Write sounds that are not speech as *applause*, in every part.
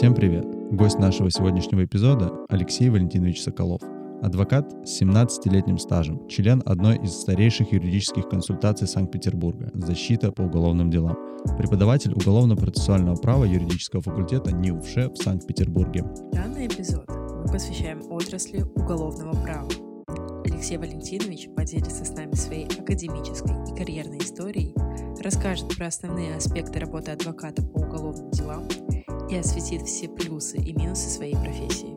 Всем привет! Гость нашего сегодняшнего эпизода — Алексей Валентинович Соколов. Адвокат с 17-летним стажем, член одной из старейших юридических консультаций Санкт-Петербурга, защита по уголовным делам, преподаватель уголовно-процессуального права юридического факультета НИУФШ в Санкт-Петербурге. Данный эпизод мы посвящаем отрасли уголовного права. Алексей Валентинович поделится с нами своей академической и карьерной историей, расскажет про основные аспекты работы адвоката по уголовным делам и осветит все плюсы и минусы своей профессии.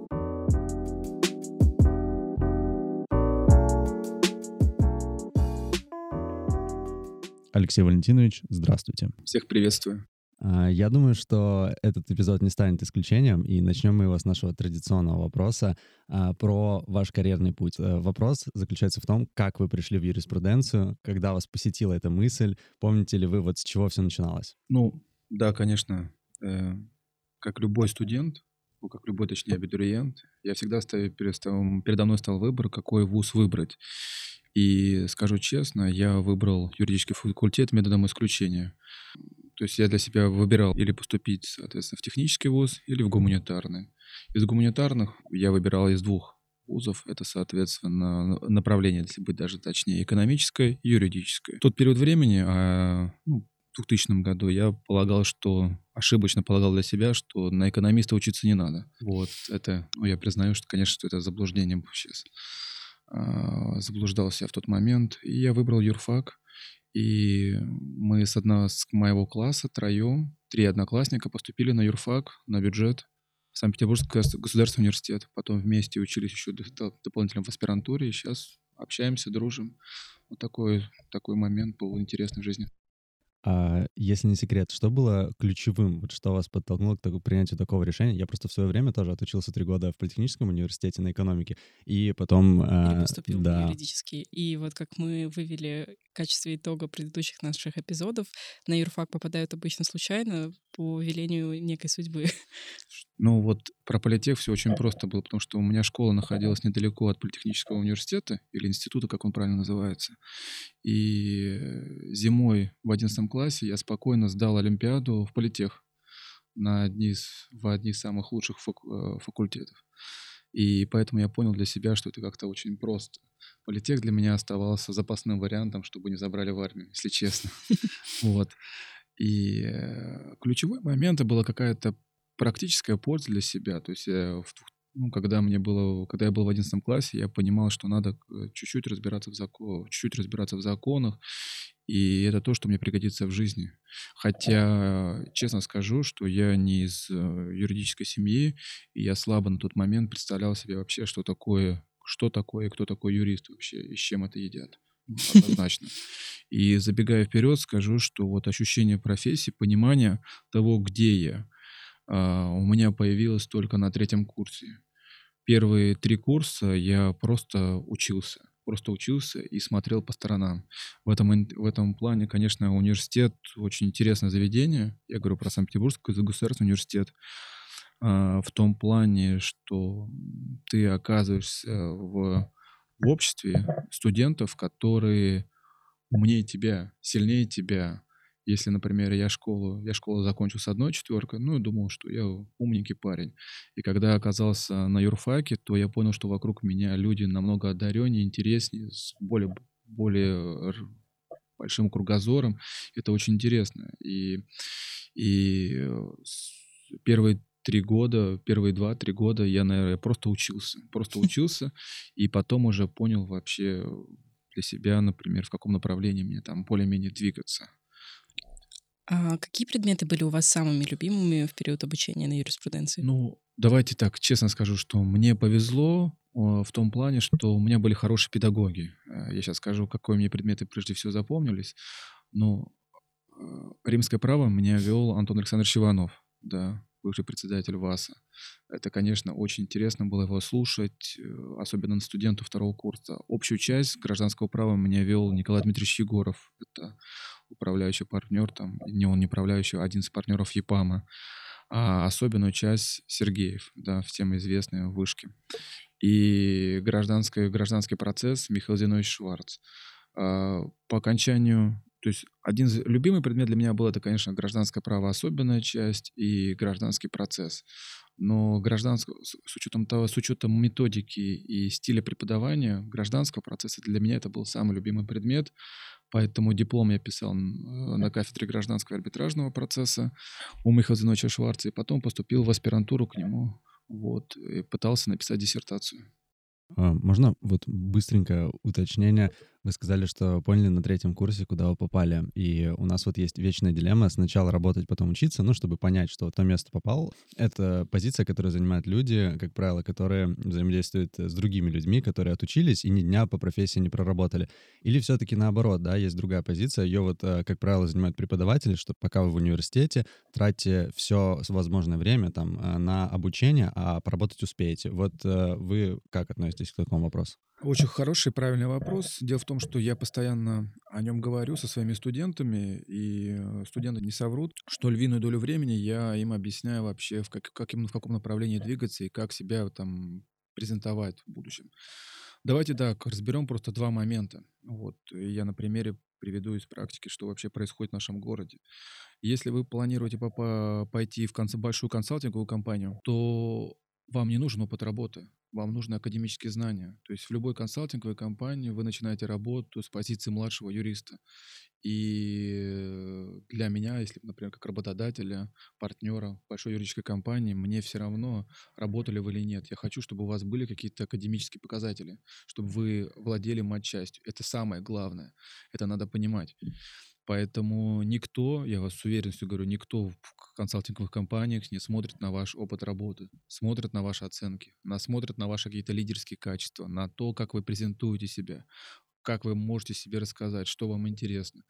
Алексей Валентинович, здравствуйте. Всех приветствую. А, я думаю, что этот эпизод не станет исключением, и начнем мы его с нашего традиционного вопроса а, про ваш карьерный путь. Э, вопрос заключается в том, как вы пришли в юриспруденцию, когда вас посетила эта мысль, помните ли вы, вот с чего все начиналось? Ну, да, конечно. Как любой студент, ну, как любой, точнее, абитуриент, я всегда ставил, передо мной стал выбор, какой вуз выбрать. И скажу честно, я выбрал юридический факультет методом исключения. То есть я для себя выбирал или поступить, соответственно, в технический вуз, или в гуманитарный. Из гуманитарных я выбирал из двух вузов. Это, соответственно, направление, если быть даже точнее, экономическое и юридическое. В тот период времени, а, ну, 2000 году я полагал, что ошибочно полагал для себя, что на экономиста учиться не надо. Вот это, ну, я признаю, что, конечно, что это заблуждение сейчас. А, заблуждался я в тот момент. И я выбрал юрфак. И мы с одного с моего класса троем, три одноклассника поступили на юрфак, на бюджет в Санкт-Петербургский государственный университет. Потом вместе учились еще дополнительно в аспирантуре. И сейчас общаемся, дружим. Вот такой, такой момент был интересный в жизни. А если не секрет, что было ключевым, вот что вас подтолкнуло к такому, принятию такого решения? Я просто в свое время тоже отучился три года в политехническом университете на экономике, и потом... Э, поступил да. в юридический. И вот как мы вывели в качестве итога предыдущих наших эпизодов, на юрфак попадают обычно случайно по велению некой судьбы. *laughs* Ну вот про политех все очень просто было, потому что у меня школа находилась недалеко от политехнического университета, или института, как он правильно называется. И э, зимой в 11 классе я спокойно сдал Олимпиаду в политех на одни из, в одни из самых лучших э, факультетов. И поэтому я понял для себя, что это как-то очень просто. Политех для меня оставался запасным вариантом, чтобы не забрали в армию, если честно. *laughs* Вот. И э, ключевой момент была какая-то практическая польза для себя. То есть я ну, когда мне было, когда я был в 11 классе, я понимал, что надо э, чуть-чуть разбираться в законах, чуть-чуть разбираться в законах, и это то, что мне пригодится в жизни. Хотя, честно скажу, что я не из э, юридической семьи, и я слабо на тот момент представлял себе вообще, что такое, что такое, кто такой юрист вообще, и с чем это едят. Ну, *laughs* однозначно. И забегая вперед, скажу, что вот ощущение профессии, понимание того, где я, а, у меня появилось только на третьем курсе. Первые три курса я просто учился. Просто учился и смотрел по сторонам. В этом, в этом плане, конечно, университет очень интересное заведение. Я говорю про Санкт-Петербургский государственный университет. А, в том плане, что ты оказываешься в, в обществе студентов, которые умнее тебя, сильнее тебя, если, например, я школу, я школу закончил с одной четверкой, ну, и думал, что я умненький парень. И когда оказался на юрфаке, то я понял, что вокруг меня люди намного одареннее, интереснее, с более, более большим кругозором. Это очень интересно. И, и э, первые три года, первые два-три года я, наверное, просто учился. Просто *laughs* учился, и потом уже понял вообще для себя, например, в каком направлении мне там более-менее двигаться. А какие предметы были у вас самыми любимыми в период обучения на юриспруденции? Ну, давайте так, честно скажу, что мне повезло в том плане, что у меня были хорошие педагоги. Э, я сейчас скажу, какие мне предметы прежде всего запомнились. Но э, римское право меня вел Антон Александрович Иванов, да, бывший председатель ВАСа. Это, конечно, очень интересно было его слушать, э, особенно студенту второго курса. Общую часть гражданского права меня вел Николай Дмитриевич Егоров. Это управляющий партнер, там, не он не управляющий, а один из партнеров ЕПАМа, а особенную часть Сергеев, да, всем известные вышки. И гражданский, гражданский процесс Михаил Зинович Шварц. А, по окончанию То есть один из любимый предмет для меня был это, конечно, гражданское право особенная часть и гражданский процесс. Но гражданского, с учетом того, с учетом методики и стиля преподавания гражданского процесса для меня это был самый любимый предмет. Поэтому диплом я писал на кафедре гражданского арбитражного процесса у Михаила Зиновича Шварца, и потом поступил в аспирантуру к нему. Вот, и пытался написать диссертацию. А, можно вот быстренько уточнение? Вы сказали, что поняли на третьем курсе, куда вы попали. И у нас вот есть вечная дилемма сначала работать, потом учиться, ну, чтобы понять, что в то место попал. Это позиция, которую занимают люди, как правило, которые взаимодействуют с другими людьми, которые отучились и ни дня по профессии не проработали. Или все-таки наоборот, да, есть другая позиция. Ее вот, э, как правило, занимают преподаватели, что пока вы в университете, тратите все возможное время там э, на обучение, а поработать успеете. Вот э, вы как относитесь к такому вопросу? Очень хороший, правильный вопрос. Дело в том, что я постоянно о нем говорю со своими студентами, и э, студенты не соврут, что львиную долю времени я им объясняю вообще, в, как, как именно в каком направлении двигаться и как себя там презентовать в будущем. Давайте так, разберем просто два момента. Вот, я на примере приведу из практики, что вообще происходит в нашем городе. Если вы планируете пойти в конце большую консалтинговую компанию, то вам не нужен опыт работы вам нужны академические знания. То есть в любой консалтинговой компании вы начинаете работу с позиции младшего юриста. И для меня, если, например, как работодателя, партнера большой юридической компании, мне все равно, работали вы или нет. Я хочу, чтобы у вас были какие-то академические показатели, чтобы вы владели матчастью. Это самое главное. Это надо понимать. Поэтому никто, я вас с уверенностью говорю, никто в консалтинговых компаниях не смотрит на ваш опыт работы, смотрит на ваши оценки, на, смотрит на ваши какие-то лидерские качества, на то, как вы презентуете себя, как вы можете себе рассказать, что вам интересно.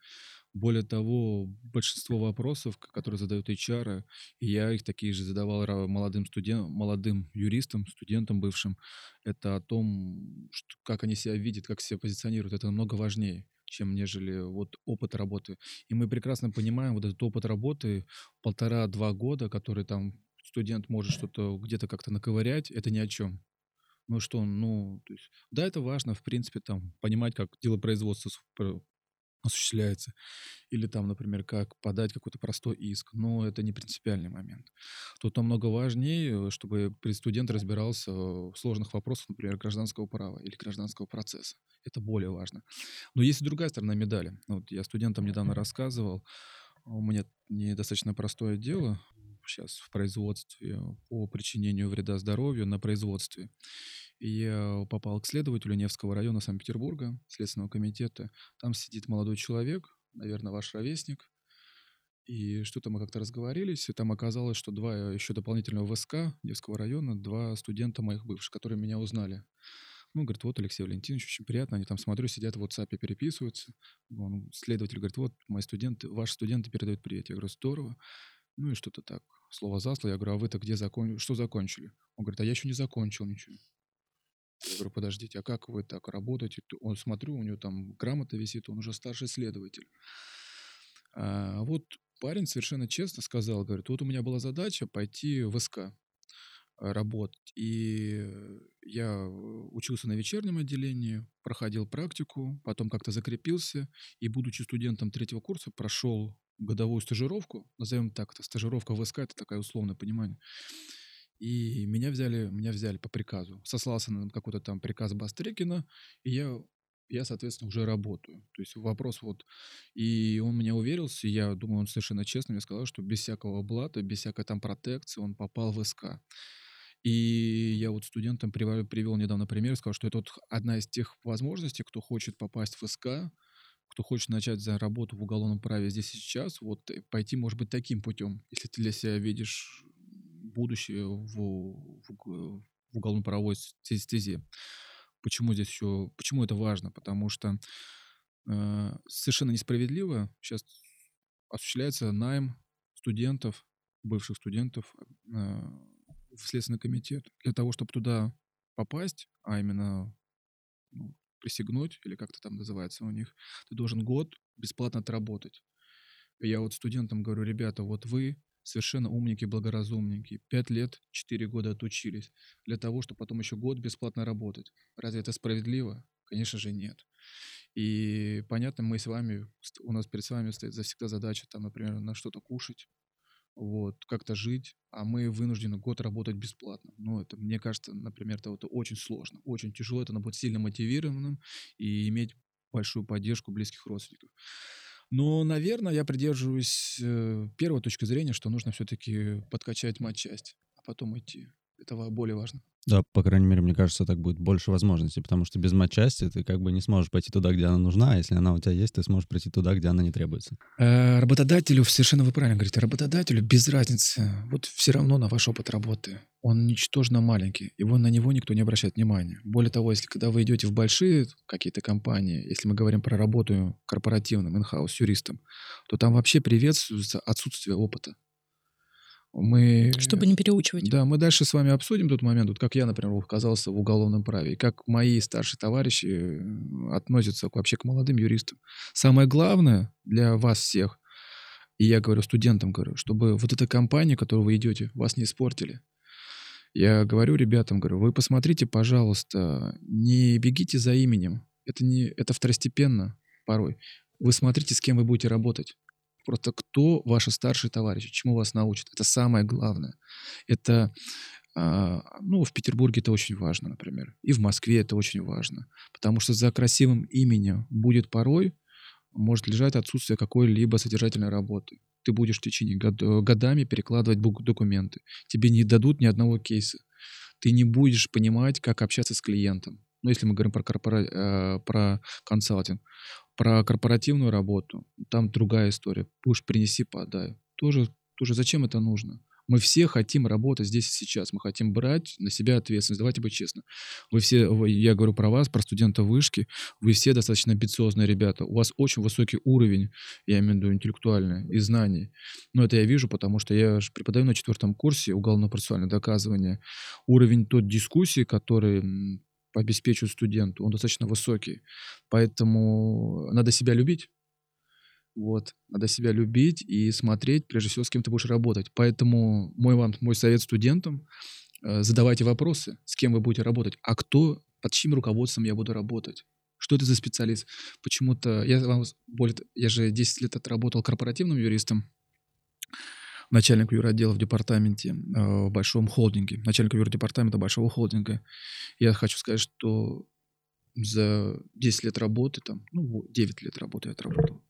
Более того, большинство вопросов, которые задают HR, и я их такие же задавал молодым студентам, молодым юристам, студентам бывшим, это о том, что, как они себя видят, как себя позиционируют. Это намного важнее чем нежели вот опыт работы. И мы прекрасно понимаем вот этот опыт работы полтора-два года, который там студент может что-то где-то как-то наковырять, это ни о чем. Ну что, ну, то есть, да, это важно, в принципе, там, понимать, как дело производства осуществляется. Или там, например, как подать какой-то простой иск. Но это не принципиальный момент. Тут намного важнее, чтобы студент разбирался в сложных вопросах, например, гражданского права или гражданского процесса. Это более важно. Но есть и другая сторона медали. Вот я студентам недавно рассказывал, у меня недостаточно простое дело сейчас в производстве по причинению вреда здоровью на производстве. И я попал к следователю Невского района Санкт-Петербурга, Следственного комитета. Там сидит молодой человек, наверное, ваш ровесник. И что-то мы как-то разговорились, и там оказалось, что два еще дополнительного ВСК Невского района, два студента моих бывших, которые меня узнали. Ну, говорит, вот Алексей Валентинович, очень приятно. Они там, смотрю, сидят в WhatsApp, переписываются. Он, следователь говорит, вот мои студенты, ваши студенты передают привет. Я говорю, здорово. Ну и что-то так, слово за слово. Я говорю, а вы-то где закончили? Что закончили? Он говорит, а я еще не закончил ничего. Я говорю, подождите, а как вы так работаете? Он, смотрю, у него там грамота висит, он уже старший следователь. А вот парень совершенно честно сказал, говорит, вот у меня была задача пойти в СК работать. И я учился на вечернем отделении, проходил практику, потом как-то закрепился, и, будучи студентом третьего курса, прошел годовую стажировку, назовем так, это стажировка в СК, это такое условное понимание. И меня взяли, меня взяли по приказу. Сослался на какой-то там приказ Бастрыкина, и я, я, соответственно, уже работаю. То есть вопрос вот... И он меня уверился, я думаю, он совершенно честно мне сказал, что без всякого блата, без всякой там протекции он попал в СК. И я вот студентам привел, недавно пример, сказал, что это вот одна из тех возможностей, кто хочет попасть в СК, кто хочет начать за работу в уголовном праве здесь и сейчас, вот э, пойти, может быть, таким путем, если ты для себя видишь будущее в, в, в уголовно-правовой стезе. Почему здесь еще, почему это важно? Потому что э, совершенно несправедливо сейчас осуществляется найм студентов, бывших студентов э, в Следственный комитет. Для того, чтобы туда попасть, а именно ну, присягнуть, или как-то там называется у них, ты должен год бесплатно отработать. Я вот студентам говорю, ребята, вот вы совершенно умники, благоразумники. Пять лет, четыре года отучились для того, чтобы потом еще год бесплатно работать. Разве это справедливо? Конечно же нет. И понятно, мы с вами, у нас перед вами стоит всегда задача, там, например, на что-то кушать, вот, как-то жить, а мы вынуждены год работать бесплатно. Ну, это, мне кажется, например, это, это очень сложно, очень тяжело, это надо быть сильно мотивированным и иметь большую поддержку близких родственников. Но, наверное, я придерживаюсь э, первой точки зрения, что нужно все-таки подкачать матчасть, а потом идти. Это более важно. Да, по крайней мере, мне кажется, так будет больше возможностей, потому что без матчасти ты как бы не сможешь пойти туда, где она нужна, а если она у тебя есть, ты сможешь прийти туда, где она не требуется. Э, работодателю, совершенно вы правильно говорите, работодателю без разницы, вот все равно на ваш опыт работы, он ничтожно маленький, его на него никто не обращает внимания. Более того, если когда вы идете в большие какие-то компании, если мы говорим про работу корпоративным, инхаус, юристом, то там вообще приветствуется отсутствие опыта. Мы, Чтобы не переучивать. Да, мы дальше с вами обсудим тот момент, вот как я, например, оказался в уголовном праве, и как мои старшие товарищи э, относятся вообще к молодым юристам. Самое главное для вас всех, и я говорю студентам, говорю, чтобы вот эта компания, которую вы идете, вас не испортили. Я говорю ребятам, говорю, вы посмотрите, пожалуйста, не бегите за именем. Это, не, это второстепенно порой. Вы смотрите, с кем вы будете работать. Просто кто ваши старшие товарищи, чему вас научат. Это самое главное. Это, э, ну, в Петербурге это очень важно, например. И в Москве это очень важно. Потому что за красивым именем будет порой может лежать отсутствие какой-либо содержательной работы. Ты будешь в течение год, годами перекладывать документы. Тебе не дадут ни одного кейса. Ты не будешь понимать, как общаться с клиентом. Ну, если мы говорим про, корпора... э, про консалтинг. Про корпоративную работу, там другая история. Будешь принеси, подай. Тоже, тоже зачем это нужно? Мы все хотим работать здесь и сейчас. Мы хотим брать на себя ответственность. Давайте быть честны. Вы все, я говорю про вас, про студента вышки, вы все достаточно амбициозные ребята. У вас очень высокий уровень, я имею в виду интеллектуальный, и знаний. Но это я вижу, потому что я же преподаю на четвертом курсе уголовно-процессуальное доказывание. Уровень тот дискуссии, который обеспечивают студенту, он достаточно высокий. Поэтому надо себя любить. Вот, надо себя любить и смотреть, прежде всего, с кем ты будешь работать. Поэтому мой вам, мой совет студентам, э, задавайте вопросы, с кем вы будете работать, а кто, под чьим руководством я буду работать. Что это за специалист? Почему-то я вам более, я же 10 лет отработал корпоративным юристом, начальник юротдела в департаменте э, в большом холдинге, начальник юрдепартамента большого холдинга. Я хочу сказать, что за 10 лет работы, там, ну, 9 лет работы я отработал,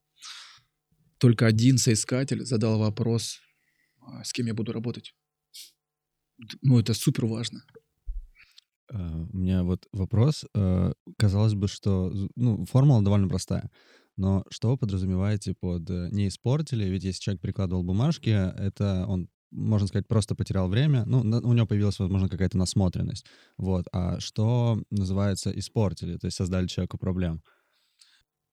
только один соискатель задал вопрос, а, с кем я буду работать. Ну, это супер важно. Uh, у меня вот вопрос. Uh, казалось бы, что ну, формула довольно простая. Но что вы подразумеваете под э, «не испортили»? Ведь если человек прикладывал бумажки, это он можно сказать, просто потерял время. Ну, у него появилась, возможно, какая-то насмотренность. Вот. А что называется испортили? То есть создали человеку проблем?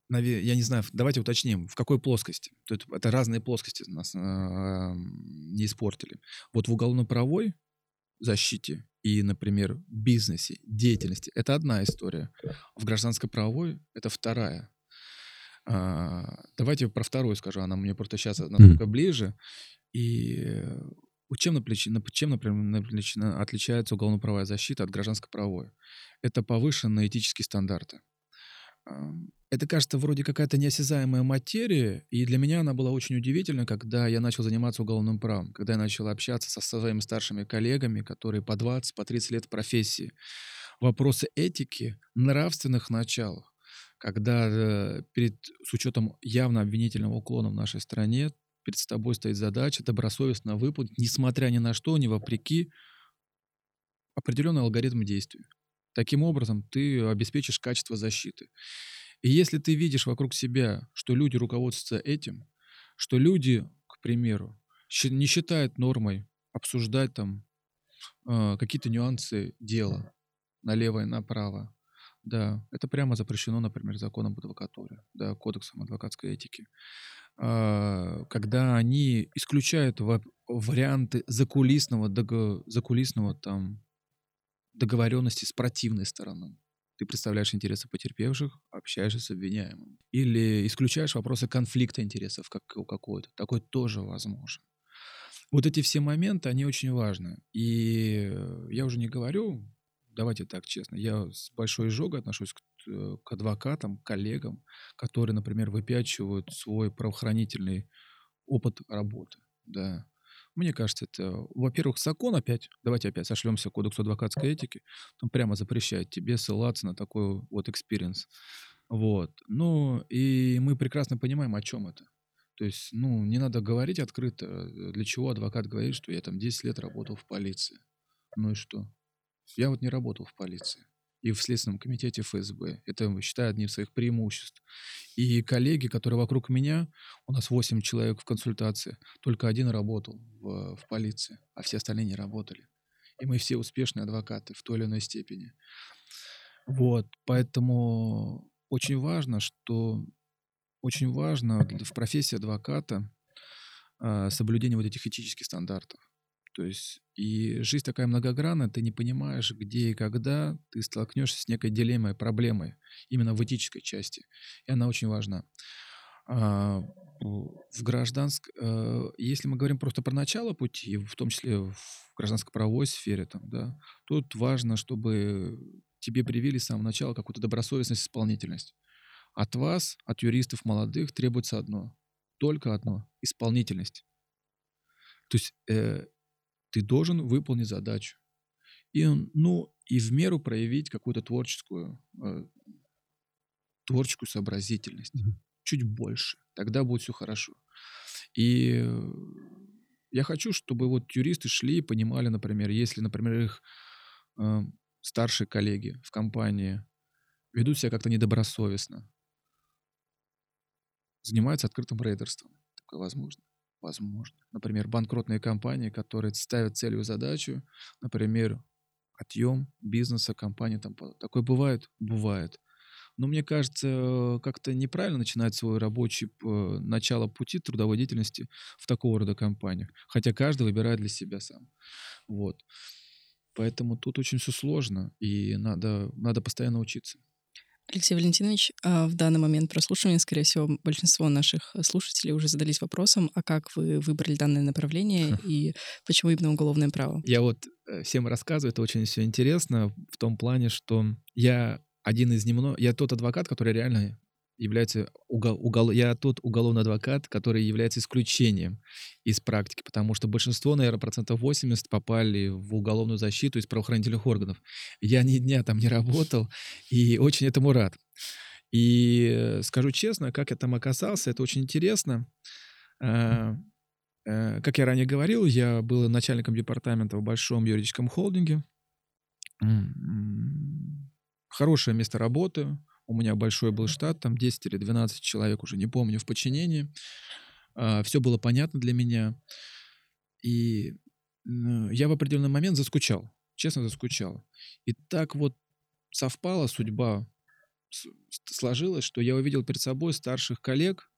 Я не знаю, давайте уточним, в какой плоскости. Это разные плоскости нас а, не испортили. Вот в уголовно-правовой защите и, например, бизнесе, деятельности — это одна история. В гражданско-правовой — это вторая. А, давайте про вторую скажу, она мне просто сейчас намного mm. ближе. И чем, чем, например, отличается уголовно-правовая защита от гражданско-правовой? Это повышенные этические стандарты. Это, кажется, вроде какая-то неосязаемая материя, и для меня она была очень удивительна, когда я начал заниматься уголовным правом, когда я начал общаться со своими старшими коллегами, которые по 20, по 30 лет в профессии. Вопросы этики, нравственных началах когда э, перед, с учетом явно обвинительного уклона в нашей стране, перед тобой стоит задача добросовестно выполнить, несмотря ни на что, ни вопреки, определенный алгоритм действий. Таким образом, ты обеспечишь качество защиты. И если ты видишь вокруг себя, что люди руководствуются этим, что люди, к примеру, не считают нормой обсуждать там э, какие-то нюансы дела налево и направо, да, это прямо запрещено, например, законом об адвокатуре, да, кодексом адвокатской этики. А, когда они исключают варианты закулисного, закулисного там договоренности с противной стороной. Ты представляешь интересы потерпевших, общаешься с обвиняемым. Или исключаешь вопросы конфликта интересов как у какой-то. Такой тоже возможен. Вот эти все моменты, они очень важны. И я уже не говорю давайте так честно, я с большой изжогой отношусь к э, к адвокатам, коллегам, которые, например, выпячивают свой правоохранительный опыт работы. Да. Мне кажется, это, во-первых, закон опять, давайте опять сошлемся к кодексу адвокатской этики, там прямо запрещает тебе ссылаться на такой вот experience. Вот. Ну, и мы прекрасно понимаем, о чем это. То есть, ну, не надо говорить открыто, э, для чего адвокат говорит, что я там 10 лет работал в полиции. Ну и что? Я вот не работал в полиции и в Следственном комитете ФСБ. Это, считаю, одним из своих преимуществ. И коллеги, которые вокруг меня, у нас 8 человек в консультации, только один работал в, в полиции, а все остальные не работали. И мы все успешные адвокаты в той или иной степени. Вот, поэтому очень важно, что очень важно в профессии адвоката э, соблюдение вот этих этических стандартов. То есть и жизнь такая многогранная, ты не понимаешь, где и когда ты столкнешься с некой дилеммой, проблемой, именно в этической части. И она очень важна. А, в гражданск... Э, если мы говорим просто про начало пути, в том числе в гражданско-правовой сфере, там, да, тут важно, чтобы тебе привили с самого начала какую-то добросовестность, исполнительность. От вас, от юристов молодых, требуется одно, только одно — исполнительность. То есть э, ты должен выполнить задачу. И, ну, и в меру проявить какую-то творческую, э, творческую сообразительность. Mm-hmm. Чуть больше. Тогда будет все хорошо. И я хочу, чтобы вот юристы шли и понимали, например, если, например, их э, старшие коллеги в компании ведут себя как-то недобросовестно, занимаются открытым рейдерством. Такое возможно. Возможно. Например, банкротные компании, которые ставят целью задачу, например, отъем бизнеса компании. Там, такое бывает? Бывает. Но мне кажется, как-то неправильно начинать свой рабочий э, начало пути трудовой деятельности в такого рода компаниях. Хотя каждый выбирает для себя сам. Вот. Поэтому тут очень все сложно, и надо, надо постоянно учиться. Алексей Валентинович, а, в данный момент прослушивания, скорее всего, большинство наших слушателей уже задались вопросом, а как вы выбрали данное направление *laughs* и почему именно уголовное право? Я вот э, всем рассказываю, это очень все интересно в том плане, что я один из немногих, я тот адвокат, который реально является угол, угол, я тот уголовный адвокат, который является исключением из практики, потому что большинство, наверное, процентов 80 попали в уголовную защиту из правоохранительных органов. Я ни дня там не работал и очень этому рад. И э, скажу честно, как я там оказался, это очень интересно. А, э, как я ранее говорил, я был начальником департамента в большом юридическом холдинге. Хорошее место работы, у меня большой был штат, там 10 или 12 человек, уже не помню, в подчинении. А, Все было понятно для меня. И я в определенный момент заскучал, честно заскучал. И так вот совпала судьба, сложилось, что я увидел перед собой старших коллег,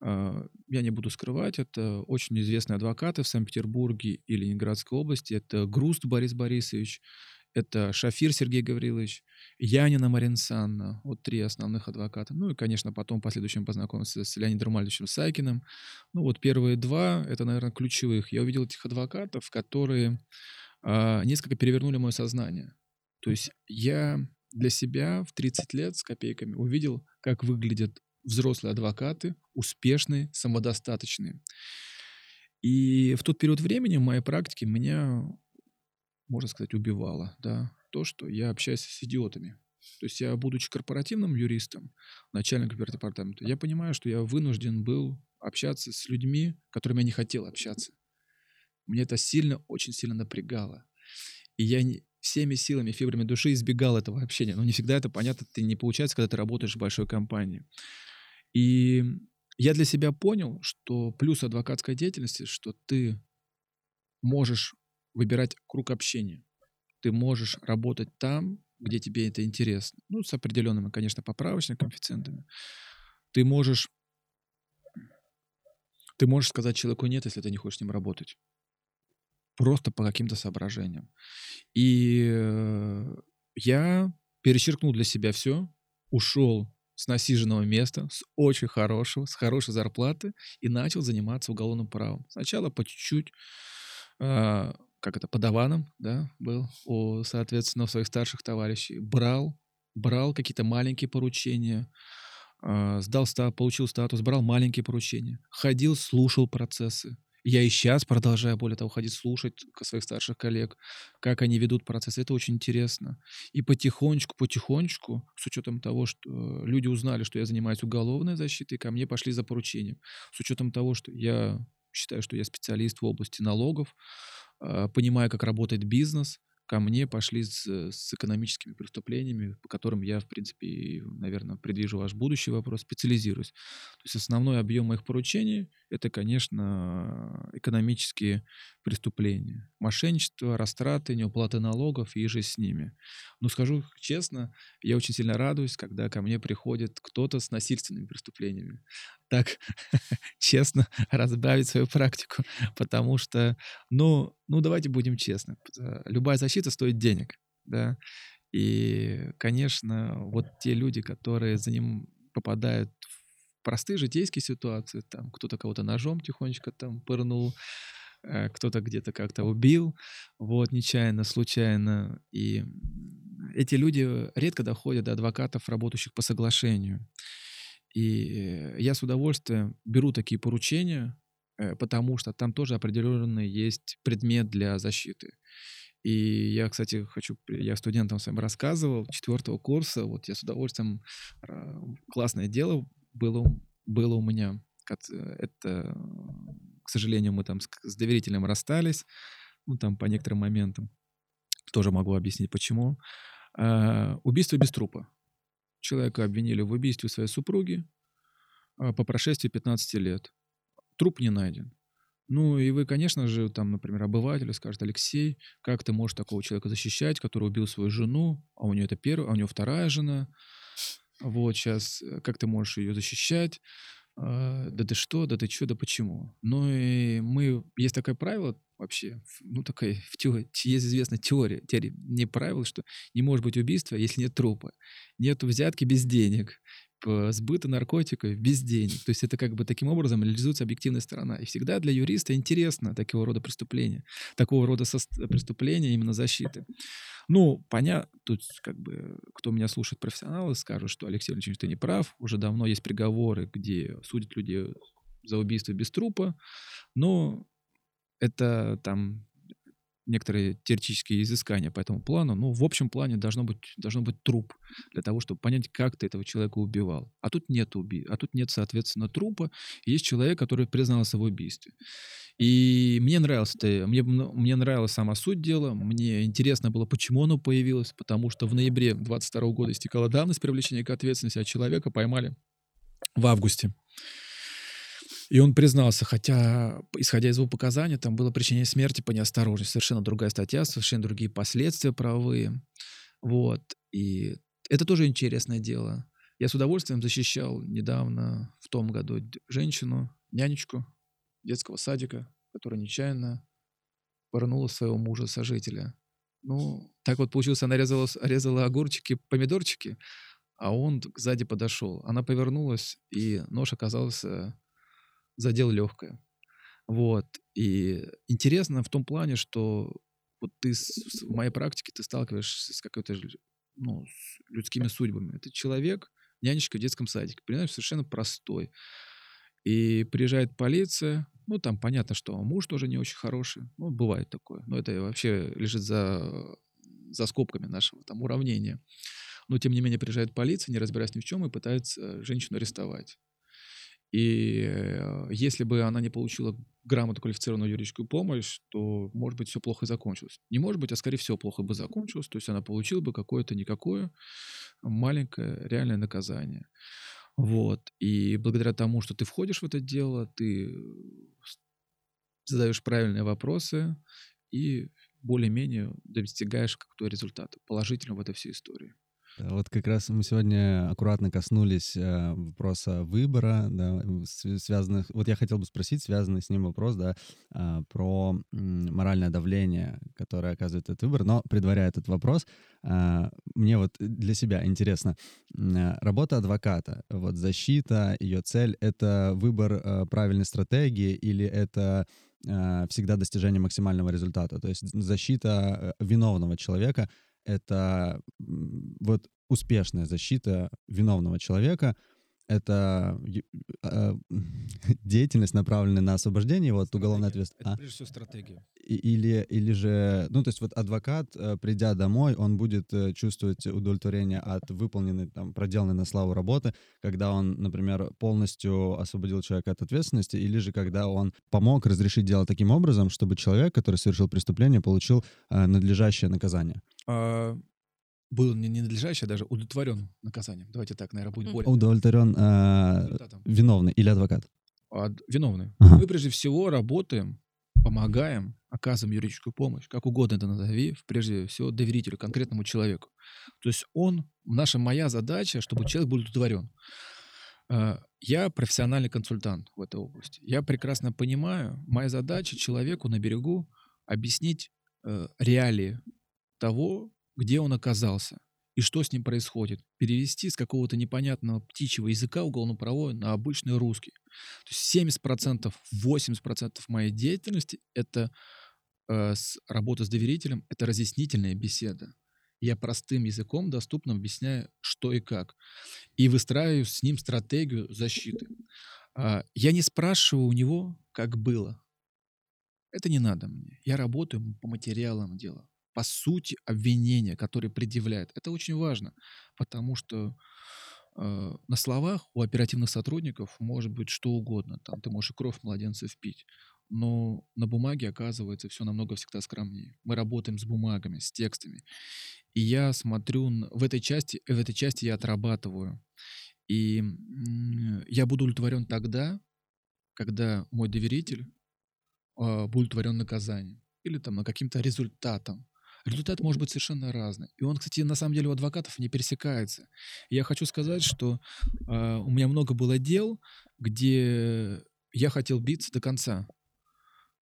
а, я не буду скрывать, это очень известные адвокаты в Санкт-Петербурге и Ленинградской области. Это Груст Борис Борисович, это Шафир Сергей Гаврилович, Янина Марина Санна, вот три основных адвоката. Ну и, конечно, потом в последующем познакомился с Леонидом Ромальдовичем Сайкиным. Ну вот первые два, это, наверное, ключевых. Я увидел этих адвокатов, которые э, несколько перевернули мое сознание. То есть я для себя в 30 лет с копейками увидел, как выглядят взрослые адвокаты, успешные, самодостаточные. И в тот период времени в моей практике меня можно сказать, убивало, да, то, что я общаюсь с идиотами. То есть я, будучи корпоративным юристом, начальником департамента, я понимаю, что я вынужден был общаться с людьми, которыми я не хотел общаться. Мне это сильно, очень сильно напрягало. И я не, всеми силами, фибрами души избегал этого общения. Но не всегда это понятно, ты не получается, когда ты работаешь в большой компании. И я для себя понял, что плюс адвокатской деятельности, что ты можешь выбирать круг общения. Ты можешь работать там, где тебе это интересно. Ну, с определенными, конечно, поправочными коэффициентами. Ты можешь ты можешь сказать человеку нет, если ты не хочешь с ним работать. Просто по каким-то соображениям. И э, я перечеркнул для себя все, ушел с насиженного места, с очень хорошего, с хорошей зарплаты и начал заниматься уголовным правом. Сначала по чуть-чуть, а, как это, подаваном, да, был у, соответственно, своих старших товарищей, брал брал какие-то маленькие поручения, а, сдал, получил статус, брал маленькие поручения, ходил, слушал процессы. Я и сейчас продолжаю, более того, ходить слушать своих старших коллег, как они ведут процесс. Это очень интересно. И потихонечку, потихонечку, с учетом того, что люди узнали, что я занимаюсь уголовной защитой, ко мне пошли за поручением. С учетом того, что я считаю, что я специалист в области налогов, а, понимаю, как работает бизнес, ко мне пошли с, с экономическими преступлениями, по которым я, в принципе, наверное, предвижу ваш будущий вопрос, специализируюсь. То есть основной объем моих поручений — это, конечно, экономические преступления. Мошенничество, растраты, неуплаты налогов и же с ними. Но скажу честно, я очень сильно радуюсь, когда ко мне приходит кто-то с насильственными преступлениями. Так *laughs* честно разбавить свою практику, потому что, ну, ну давайте будем честны, любая защита стоит денег, да, и, конечно, вот те люди, которые за ним попадают в простые житейские ситуации, там кто-то кого-то ножом тихонечко там пырнул, э, кто-то где-то как-то убил, вот, нечаянно, случайно, и эти люди редко доходят до адвокатов, работающих по соглашению. И я с удовольствием беру такие поручения, э, потому что там тоже определенный есть предмет для защиты. И я, кстати, хочу, я студентам своим рассказывал, четвертого курса, вот я с удовольствием, классное дело было, было у меня. Это, к сожалению, мы там с, с доверителем расстались, ну, там по некоторым моментам. Тоже могу объяснить, почему. А, убийство без трупа. Человека обвинили в убийстве своей супруги а, по прошествии 15 лет. Труп не найден. Ну, и вы, конечно же, там, например, обыватель скажет, Алексей, как ты можешь такого человека защищать, который убил свою жену, а у нее это первая, а у нее вторая жена. Вот сейчас, э, как ты можешь ее защищать? А, да ты что, да ты что, да почему? Ну и мы, есть такое правило вообще, ну такая, в теории, есть известная теория, теория, не правило, что не может быть убийства, если нет трупа. Нет взятки без денег, сбыта наркотиков без денег. То есть это как бы таким образом реализуется объективная сторона. И всегда для юриста интересно такого рода преступления, такого рода преступления именно защиты. Ну, понятно, тут как бы, кто меня слушает, профессионалы, скажут, что Алексей Валерьевич, ты не прав, уже давно есть приговоры, где судят людей за убийство без трупа, но это там некоторые теоретические изыскания по этому плану, но в общем плане должно быть, должно быть труп для того, чтобы понять, как ты этого человека убивал. А тут нет уби... а тут нет, соответственно, трупа. Есть человек, который признался в убийстве. И мне нравилось это, мне, мне нравилась сама суть дела, мне интересно было, почему оно появилось, потому что в ноябре 22 года истекала давность привлечения к ответственности, а человека поймали в августе. И он признался, хотя, исходя из его показаний, там было причинение смерти по неосторожности. Совершенно другая статья, совершенно другие последствия правовые. Вот. И это тоже интересное дело. Я с удовольствием защищал недавно, в том году, женщину, нянечку детского садика, которая нечаянно пырнула своего мужа-сожителя. Ну, так вот получилось, она резала, резала огурчики, помидорчики, а он сзади подошел. Она повернулась, и нож оказался задел легкое. Вот. И интересно в том плане, что вот ты с, в моей практике ты сталкиваешься с какой-то ну, с людскими судьбами. Это человек, нянечка в детском садике, понимаешь, совершенно простой. И приезжает полиция, ну, там понятно, что муж тоже не очень хороший, ну, бывает такое. Но это вообще лежит за, за скобками нашего там уравнения. Но, тем не менее, приезжает полиция, не разбираясь ни в чем, и пытается женщину арестовать. И э, если бы она не получила грамотно квалифицированную юридическую помощь, то, может быть, все плохо закончилось. Не может быть, а скорее всего плохо бы закончилось. То есть она получила бы какое-то никакое маленькое реальное наказание. Вот. И благодаря тому, что ты входишь в это дело, ты задаешь правильные вопросы и более-менее достигаешь какого-то результата положительного в этой всей истории. Вот как раз мы сегодня аккуратно коснулись э, вопроса выбора, да, связанных. Вот я хотел бы спросить, связанный с ним вопрос, да, э, про моральное давление, которое оказывает этот выбор. Но предваряя этот вопрос, э, мне вот для себя интересно, э, работа адвоката, вот защита, ее цель — это выбор э, правильной стратегии или это всегда достижение максимального результата? То есть защита виновного человека — это вот успешная защита виновного человека, это э, *laughs* деятельность, направленная на освобождение его от уголовной ответственности. Это а? прежде всего стратегия. Или, или же, ну, то есть вот адвокат, э, придя домой, он будет э, чувствовать удовлетворение от выполненной, там, проделанной на славу работы, когда он, например, полностью освободил человека от ответственности, или же когда он помог разрешить дело таким образом, чтобы человек, который совершил преступление, получил надлежащее наказание. А, был не ненадлежащий, а даже удовлетворен наказанием. Давайте так, наверное, будет более... Удовлетворен э, виновный или адвокат? А, виновный. Ага. Мы прежде всего работаем, помогаем, оказываем юридическую помощь, как угодно это назови, прежде всего доверителю, конкретному человеку. То есть он, наша, моя задача, чтобы человек был удовлетворен. А, я профессиональный консультант в этой области. Я прекрасно понимаю, моя задача человеку на берегу объяснить э, реалии того, где он оказался и что с ним происходит. Перевести с какого-то непонятного птичьего языка уголовно-правовой на обычный русский. То есть 70%, 80% моей деятельности — это э, с, работа с доверителем, это разъяснительная беседа. Я простым языком доступным объясняю, что и как. И выстраиваю с ним стратегию защиты. Э, я не спрашиваю у него, как было. Это не надо мне. Я работаю по материалам дела по сути обвинения, которые предъявляет. Это очень важно, потому что э, на словах у оперативных сотрудников может быть что угодно. Там ты можешь и кровь младенцев пить. Но на бумаге оказывается все намного всегда скромнее. Мы работаем с бумагами, с текстами. И я смотрю в этой части, в этой части я отрабатываю. И я буду удовлетворен тогда, когда мой доверитель э, будет удовлетворен наказанием или там на каким-то результатом. Результат может быть совершенно разный. И он, кстати, на самом деле у адвокатов не пересекается. я хочу сказать, что э, у меня много было дел, где я хотел биться до конца.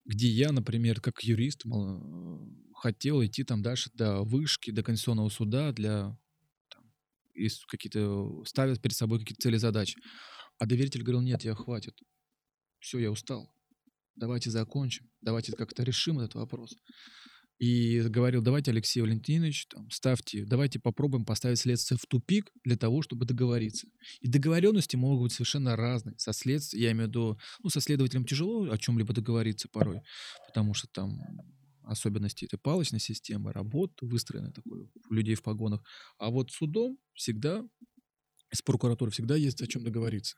Где я, например, как юрист, мол, хотел идти там дальше до вышки, до Конституционного суда для какие-то ставят перед собой какие-то цели задачи. А доверитель говорил, нет, я хватит. Все, я устал. Давайте закончим. Давайте как-то решим этот вопрос и говорил, давайте, Алексей Валентинович, там, ставьте, давайте попробуем поставить следствие в тупик для того, чтобы договориться. И договоренности могут быть совершенно разные. Со следствием, я имею в виду, ну, со следователем тяжело о чем-либо договориться порой, потому что там особенности этой палочной системы, работ выстроены такой людей в погонах. А вот судом всегда, с прокуратурой всегда есть о чем договориться.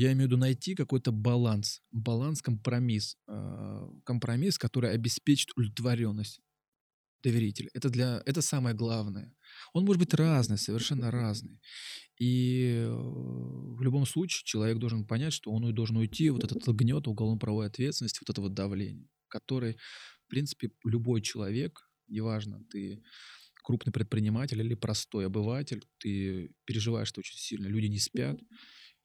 Я имею в виду найти какой-то баланс, баланс, компромисс, э, компромисс, который обеспечит удовлетворенность доверителя. Это, для, это самое главное. Он может быть разный, совершенно разный. И э, в любом случае человек должен понять, что он должен уйти вот этот гнет уголовно-правовой ответственности, вот это вот давление, который, в принципе, любой человек, неважно, ты крупный предприниматель или простой обыватель, ты переживаешь это очень сильно, люди не спят,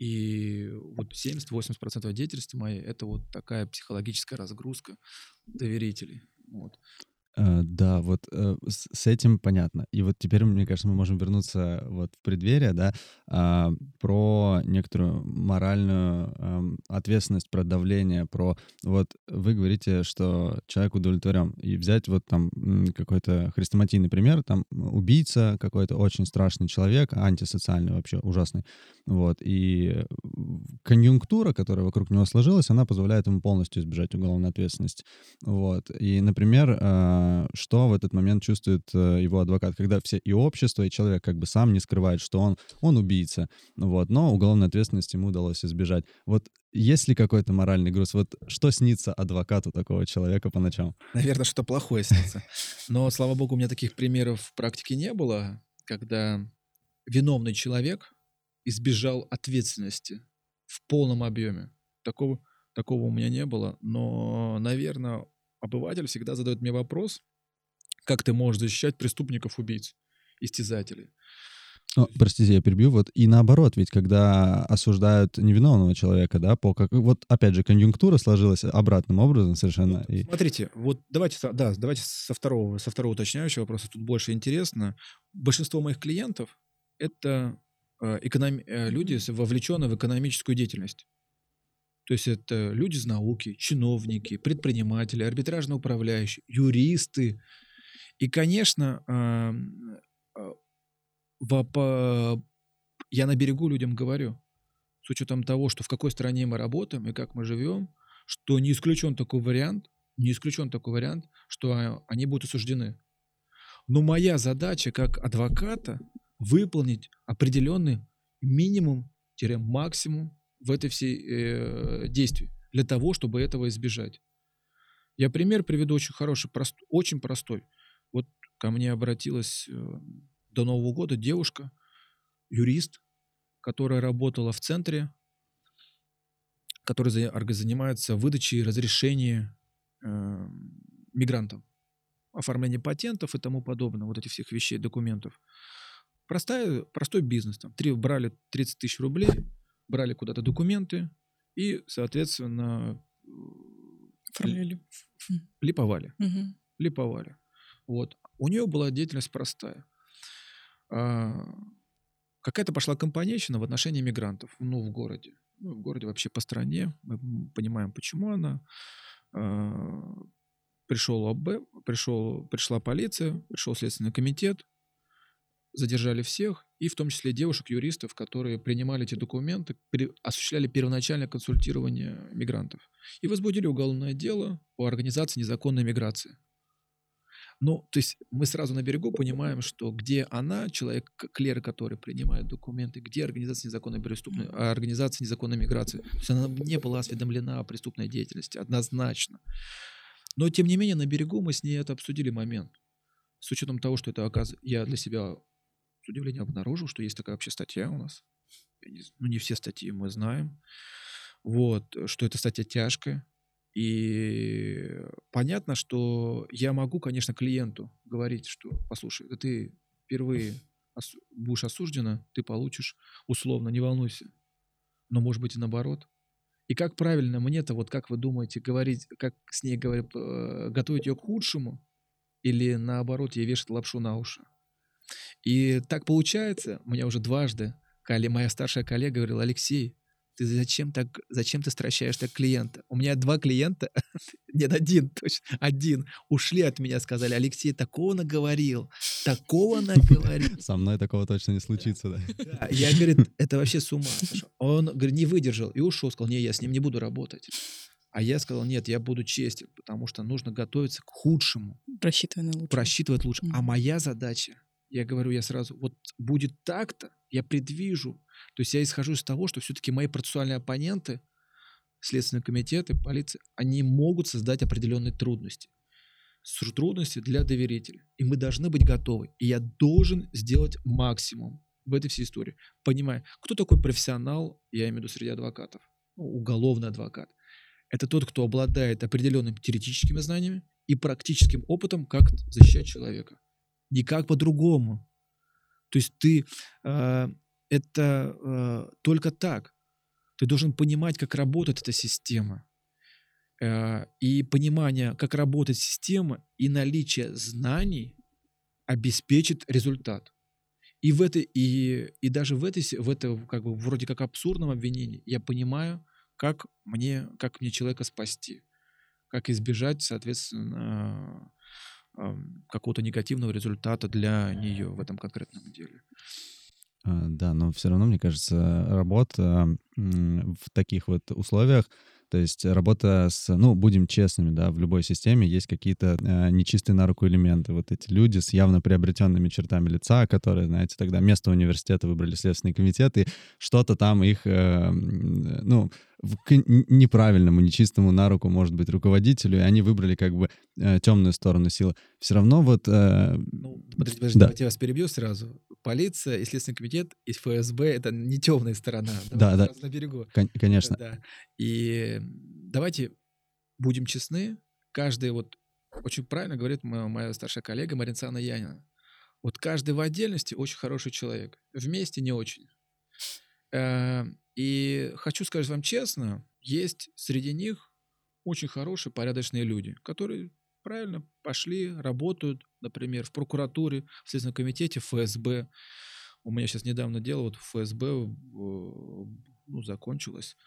и вот 70-80% деятельности моей — это вот такая психологическая разгрузка доверителей. Вот. Э, да, вот э, с этим понятно. И вот теперь, мне кажется, мы можем вернуться вот в преддверие, да, а, про некоторую моральную ответственность, про давление, про вот вы говорите, что человек удовлетворен. И взять вот там какой-то хрестоматийный пример, там убийца какой-то очень страшный человек, антисоциальный вообще, ужасный. Вот. И конъюнктура, которая вокруг него сложилась, она позволяет ему полностью избежать уголовной ответственности. Вот. И, например, что в этот момент чувствует э, его адвокат, когда все и общество, и человек как бы сам не скрывает, что он, он убийца, вот, но уголовной ответственности ему удалось избежать. Вот есть ли какой-то моральный груз? Вот что снится адвокату такого человека по ночам? Наверное, что-то плохое снится. Но, слава богу, у меня таких примеров в практике не было, когда виновный человек избежал ответственности в полном объеме. Такого, такого у меня не было, но, наверное, обыватель всегда задает мне вопрос, как ты можешь защищать преступников-убийц, истязателей. Ну, простите, я перебью. Вот и наоборот, ведь когда осуждают невиновного человека, да, по как вот опять же конъюнктура сложилась обратным образом совершенно. Вот, и... Смотрите, вот давайте, да, давайте со второго, со второго уточняющего вопроса. Тут больше интересно. Большинство моих клиентов это э, эконом... Э, люди, вовлеченные в экономическую деятельность. То есть это люди из науки, чиновники, предприниматели, арбитражные управляющие, юристы. И, конечно, а, я на берегу людям говорю, с учетом того, что в какой стране мы работаем и как мы живем, что не исключен такой вариант, не исключен такой вариант, что они будут осуждены. Но моя задача как адвоката выполнить определенный минимум-максимум в этой всей э, действии для того, чтобы этого избежать. Я пример приведу очень хороший, прост, очень простой. Вот ко мне обратилась э, до Нового года девушка, юрист, которая работала в центре, который занимается выдачей разрешений э, мигрантам, оформление патентов и тому подобное, вот этих всех вещей, документов. Простая, простой бизнес. Там, три, брали 30 тысяч рублей, брали куда-то документы и, соответственно, Оформляли. Липовали. Угу. Липовали. Вот. У нее была деятельность простая. А, какая-то пошла компанейщина в отношении мигрантов, ну, в городе. Ну, в городе вообще по стране. Мы понимаем, почему она. А, пришел ОБ, пришел, пришла полиция, пришел Следственный комитет, задержали всех, и в том числе девушек-юристов, которые принимали эти документы, при, осуществляли первоначальное консультирование мигрантов. И возбудили уголовное дело по организации незаконной миграции. Ну, то есть мы сразу на берегу понимаем, что где она, человек, клер, который принимает документы, где организация незаконной преступной, а организация незаконной миграции. То есть она не была осведомлена о преступной деятельности, однозначно. Но, тем не менее, на берегу мы с ней это обсудили момент. С учетом того, что это я для себя с удивлением обнаружил, что есть такая вообще статья у нас. Ну, не все статьи мы знаем. Вот, что эта статья тяжкая. И понятно, что я могу, конечно, клиенту говорить, что, послушай, да ты впервые ос- будешь осуждена, ты получишь условно, не волнуйся. Но может быть и наоборот. И как правильно мне-то, вот как вы думаете, говорить, как с ней говорить, э, готовить ее к худшему, или наоборот, ей вешать лапшу на уши? И так получается, у меня уже дважды моя старшая коллега говорила, Алексей, ты зачем так, зачем ты стращаешь так клиента? У меня два клиента, *laughs* нет, один точно, один, ушли от меня, сказали, Алексей такого наговорил, такого *laughs* наговорил. Со мной такого точно не случится, да. да я, говорит, это вообще с ума. Он, говорит, не выдержал и ушел, сказал, не, я с ним не буду работать. А я сказал, нет, я буду честен, потому что нужно готовиться к худшему. Просчитывать лучше. Просчитывать лучше. Mm-hmm. А моя задача я говорю, я сразу, вот будет так-то, я предвижу. То есть я исхожу из того, что все-таки мои процессуальные оппоненты, Следственные комитеты, полиция, они могут создать определенные трудности. Трудности для доверителя. И мы должны быть готовы. И я должен сделать максимум в этой всей истории. Понимая, кто такой профессионал, я имею в виду среди адвокатов, ну, уголовный адвокат. Это тот, кто обладает определенными теоретическими знаниями и практическим опытом, как защищать человека никак по-другому. То есть ты э, это э, только так. Ты должен понимать, как работает эта система. Э, и понимание, как работает система, и наличие знаний обеспечит результат. И в этой, и, и даже в этой, в этой как бы вроде как абсурдном обвинении я понимаю, как мне, как мне человека спасти, как избежать, соответственно, какого-то негативного результата для нее в этом конкретном деле. А, да, но все равно, мне кажется, работа в таких вот условиях, то есть работа с, ну, будем честными, да, в любой системе есть какие-то э, нечистые на руку элементы. Вот эти люди с явно приобретенными чертами лица, которые, знаете, тогда место университета выбрали Следственный комитет, и что-то там их, э, ну, к неправильному, нечистому на руку, может быть, руководителю, и они выбрали как бы э, темную сторону силы. Все равно вот... Э, ну, подождите, подождите, да. давайте я вас перебью сразу. Полиция и Следственный комитет и ФСБ — это не темная сторона. Да, да. На берегу. Кон- конечно. Да. И давайте будем честны, каждый вот очень правильно говорит моя, моя старшая коллега Маринцана Янина. Вот каждый в отдельности очень хороший человек, вместе не очень. Э, и хочу сказать вам честно, есть среди них очень хорошие, порядочные люди, которые правильно пошли, работают, например, в прокуратуре, в Следственном комитете, в ФСБ. У меня сейчас недавно дело вот в ФСБ ну, закончилось.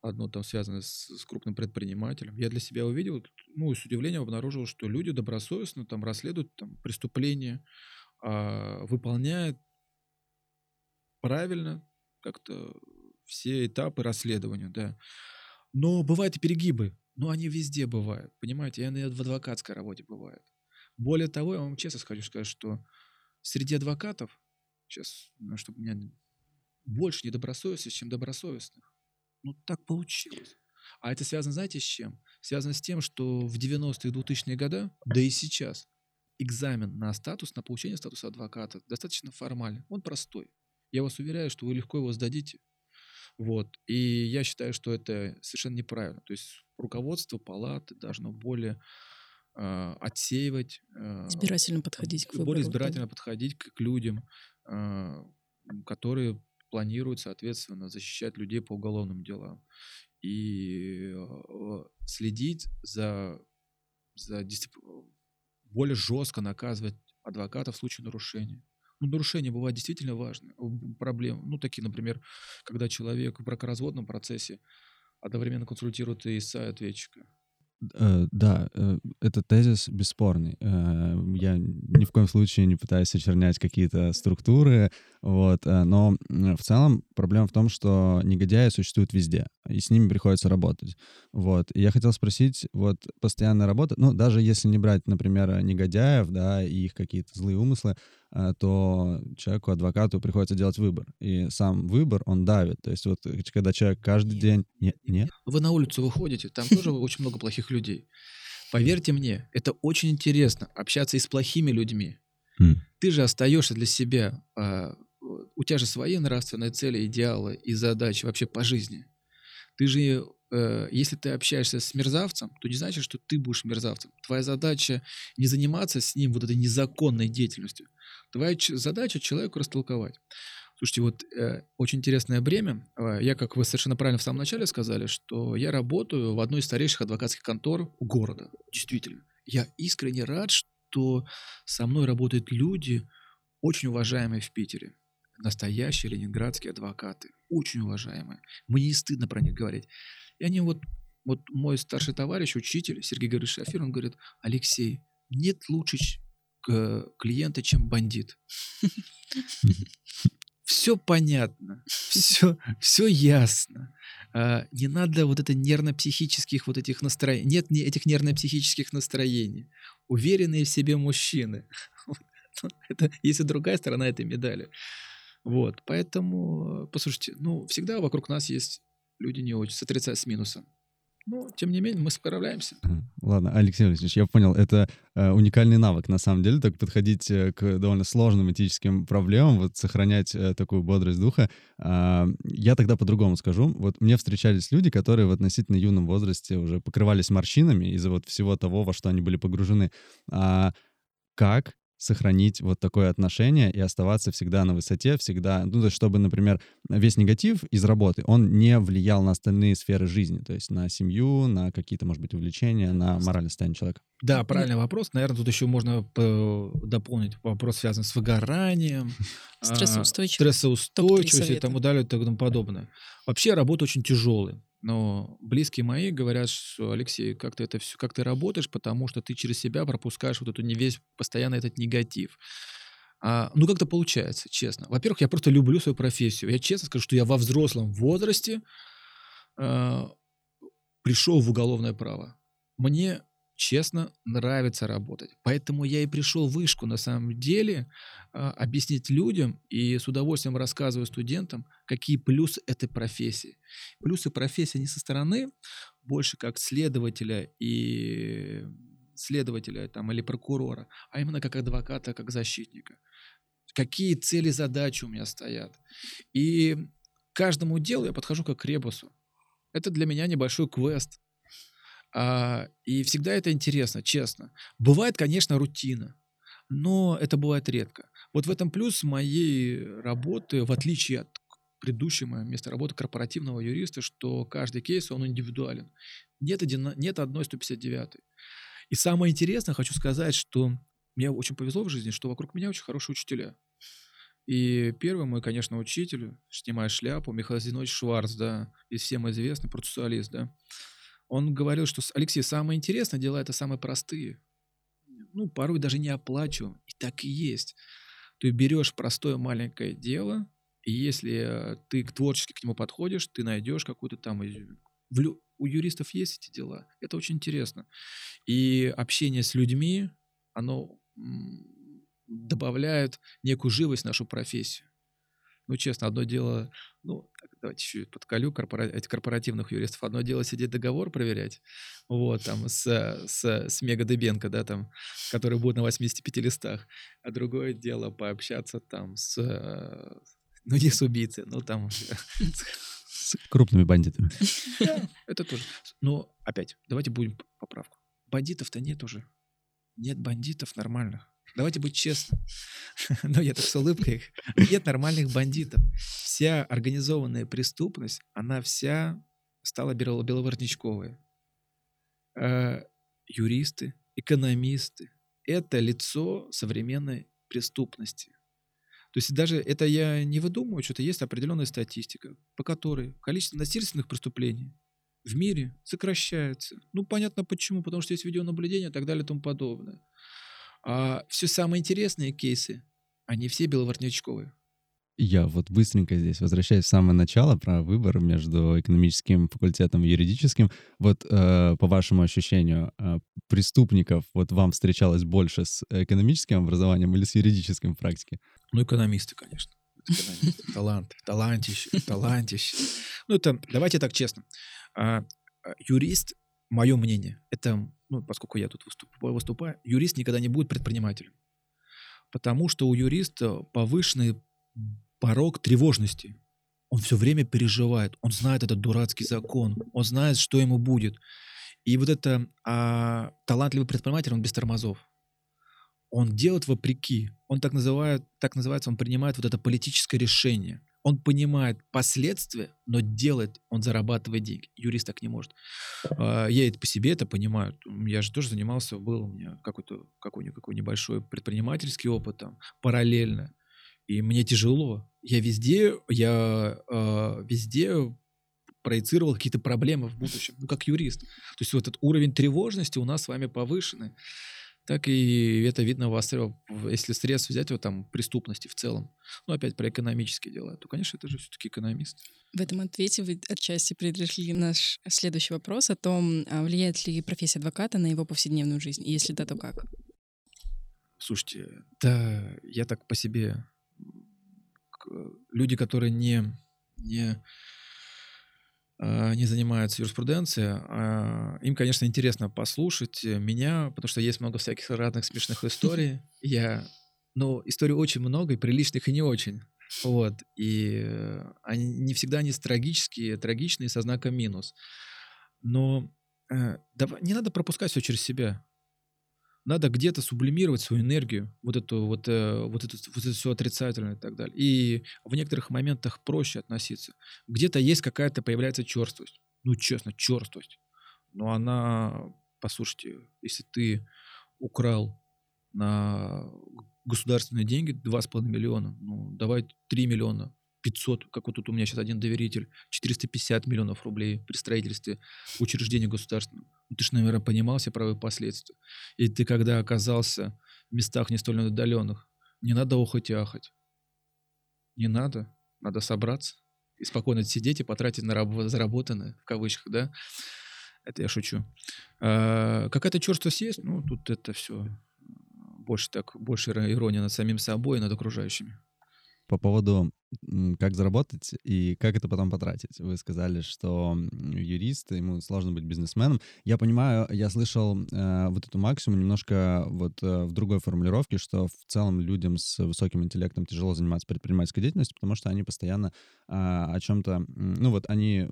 одно там связано с, с крупным предпринимателем. Я для себя увидел, ну, и с удивлением обнаружил, что люди добросовестно там расследуют там преступления, а, выполняют правильно как-то все этапы расследования, да. Но бывают и перегибы, но они везде бывают, понимаете, и они в адвокатской работе бывают. Более того, я вам честно хочу сказать, что среди адвокатов, сейчас, ну, чтобы меня больше недобросовестных, чем добросовестных. Ну, так получилось. А это связано, знаете, с чем? Связано с тем, что в 90-е и 2000-е годы, да и сейчас, экзамен на статус, на получение статуса адвоката достаточно формальный. Он простой. Я вас уверяю, что вы легко его сдадите. Вот. И я считаю, что это совершенно неправильно. То есть руководство палаты должно более э, отсеивать... Э, избирательно подходить к выбору. Более избирательно да? подходить к, к людям, э, которые планируют, соответственно, защищать людей по уголовным делам. И э, следить за, за дисцип... более жестко наказывать адвоката в случае нарушения. Ну, нарушения бывают действительно важные. Проблемы, ну, такие, например, когда человек в бракоразводном процессе одновременно консультирует и ответчика. Э, да, э, этот тезис бесспорный. Э, я ни в коем случае не пытаюсь очернять какие-то структуры, вот, но в целом проблема в том, что негодяи существуют везде, и с ними приходится работать. Вот. И я хотел спросить, вот постоянная работа, ну, даже если не брать, например, негодяев, да, и их какие-то злые умыслы, Э, то человеку, адвокату приходится делать выбор. И сам выбор, он давит. То есть вот э, когда человек каждый день... Нет, нет. Вы на улицу выходите, там тоже очень много плохих людей. Поверьте мне, это очень интересно, общаться и с плохими людьми. Ты же остаешься для себя, а, у тебя же свои нравственные цели, идеалы и задачи вообще по жизни. Ты же, э, если ты общаешься с мерзавцем, то не значит, что ты будешь мерзавцем. Твоя задача не заниматься с ним вот этой незаконной деятельностью. Твоя задача человеку растолковать. Слушайте, вот э, очень интересное бремя. Э, я, как вы совершенно правильно в самом начале сказали, что я работаю в одной из старейших адвокатских контор города. Действительно. Я искренне рад, что со мной работают люди, очень уважаемые в Питере. Настоящие ленинградские адвокаты. Очень уважаемые. Мне не стыдно про них говорить. И они вот, вот мой старший товарищ, учитель Сергей Григорьевич Шафир, он говорит, Алексей, нет лучше клиента, чем бандит. Все понятно, все, все ясно. А, не надо вот это нервно-психических вот этих настроений. Нет этих нервно-психических настроений. Уверенные в себе мужчины. *laughs* Это есть и другая сторона этой медали. Вот, поэтому, послушайте, ну, всегда вокруг нас есть люди не очень, с отрицательным, с минусом. Ну, тем не менее, мы справляемся. Ладно, Алексей Валерьевич, я понял, это э, уникальный навык, на самом деле, так подходить э, к довольно сложным этическим проблемам, вот сохранять э, такую бодрость духа. Э, я тогда по-другому скажу. Вот мне встречались люди, которые в относительно юном возрасте уже покрывались морщинами из-за вот всего того, во что они были погружены. А как сохранить вот такое отношение и оставаться всегда на высоте, всегда, ну, то есть чтобы, например, весь негатив из работы, он не влиял на остальные сферы жизни, то есть на семью, на какие-то, может быть, увлечения, на моральное состояние человека. Да, правильный вопрос. Наверное, тут еще можно дополнить вопрос, связанный с выгоранием, *laughs* стрессоустойчивостью, стрессоустойчивостью и тому далее и тому подобное. Вообще работа очень тяжелая. Но близкие мои говорят, что Алексей, как ты это все, как ты работаешь, потому что ты через себя пропускаешь вот эту не весь постоянно этот негатив. А, ну, как-то получается, честно. Во-первых, я просто люблю свою профессию. Я честно скажу, что я во взрослом возрасте а, пришел в уголовное право. Мне честно, нравится работать. Поэтому я и пришел в вышку, на самом деле, а, объяснить людям и с удовольствием рассказываю студентам, какие плюсы этой профессии. Плюсы профессии не со стороны, больше как следователя и следователя там, или прокурора, а именно как адвоката, как защитника. Какие цели, задачи у меня стоят. И каждому делу я подхожу как к ребусу. Это для меня небольшой квест – и всегда это интересно, честно. Бывает, конечно, рутина, но это бывает редко. Вот в этом плюс моей работы, в отличие от предыдущего моего места работы корпоративного юриста, что каждый кейс, он индивидуален. Нет, один, нет одной 159. И самое интересное, хочу сказать, что мне очень повезло в жизни, что вокруг меня очень хорошие учителя. И первый мой, конечно, учитель, снимая шляпу, Михаил Зинович Шварц, да, и всем известный процессуалист, да, он говорил, что Алексей, самое интересное дела это самые простые. Ну, порой даже не оплачу. И так и есть. Ты берешь простое маленькое дело, и если ты творчески к нему подходишь, ты найдешь какую-то там... У юристов есть эти дела. Это очень интересно. И общение с людьми, оно добавляет некую живость в нашу профессию. Ну, честно, одно дело, ну, давайте еще подколю корпора... этих корпоративных юристов. Одно дело сидеть договор проверять, вот, там, с, с, с Мега Дебенко, да, там, который будет на 85 листах, а другое дело пообщаться там с, ну, не с убийцей, ну, там... С крупными бандитами. Да, это тоже. Но, опять, давайте будем поправку. Бандитов-то нет уже. Нет бандитов нормальных. Давайте быть честны. *laughs* Но я так с улыбкой. Нет нормальных бандитов. Вся организованная преступность, она вся стала беловоротничковая. Э, юристы, экономисты — это лицо современной преступности. То есть даже это я не выдумываю, что-то есть определенная статистика, по которой количество насильственных преступлений в мире сокращается. Ну, понятно почему, потому что есть видеонаблюдение и так далее и тому подобное. А все самые интересные кейсы, они все беловоротничковые. Я вот быстренько здесь возвращаюсь в самое начало про выбор между экономическим факультетом и юридическим. Вот э, по вашему ощущению, э, преступников вот вам встречалось больше с экономическим образованием или с юридическим в практике? Ну, экономисты, конечно. Экономисты. *laughs* Талант, талантище, талантище. Ну, это, давайте так честно. А, а юрист, мое мнение, это ну, поскольку я тут выступаю, выступаю, юрист никогда не будет предпринимателем. Потому что у юриста повышенный порог тревожности. Он все время переживает, он знает этот дурацкий закон, он знает, что ему будет. И вот это а, талантливый предприниматель, он без тормозов. Он делает вопреки. Он так называет, так называется, он принимает вот это политическое решение – он понимает последствия, но делает, он зарабатывает деньги. Юрист так не может. А, я это по себе это понимаю. Я же тоже занимался, был у меня какой-то какой-никакой небольшой предпринимательский опыт там параллельно. И мне тяжело. Я везде, я э, везде проецировал какие-то проблемы в будущем, ну, как юрист. То есть вот этот уровень тревожности у нас с вами повышенный так и это видно вас, если средств взять вот там преступности в целом, ну опять про экономические дела, то, конечно, это же все-таки экономист. В этом ответе вы отчасти предрешли наш следующий вопрос о том, а влияет ли профессия адвоката на его повседневную жизнь, и если да, то как? Слушайте, да, я так по себе... Люди, которые не, не не занимаются юриспруденцией, а, им, конечно, интересно послушать меня, потому что есть много всяких разных смешных историй. *laughs* Я, ну, историй очень много, и приличных, и не очень. Вот. И они не всегда они трагические, трагичные, со знаком минус. Но э, не надо пропускать все через себя надо где-то сублимировать свою энергию, вот эту вот, э, вот, это, вот это все отрицательное и так далее. И в некоторых моментах проще относиться. Где-то есть какая-то, появляется черствость. Ну, честно, черствость. Но она, послушайте, если ты украл на государственные деньги 2,5 миллиона, ну, давай 3 миллиона, 500, как вот тут у меня сейчас один доверитель, 450 миллионов рублей при строительстве учреждения государственного. Ты же, наверное, понимал все правые последствия. И ты, когда оказался в местах не столь отдаленных, не надо охоть и ахать. Не надо. Надо собраться и спокойно сидеть и потратить на раб- заработанное, в кавычках, да? Это я шучу. А, какая-то черствость есть, ну, тут это все больше так, больше ирония над самим собой и над окружающими по поводу как заработать и как это потом потратить. Вы сказали, что юрист, ему сложно быть бизнесменом. Я понимаю, я слышал э, вот эту максимум немножко вот э, в другой формулировке, что в целом людям с высоким интеллектом тяжело заниматься предпринимательской деятельностью, потому что они постоянно э, о чем-то, ну вот они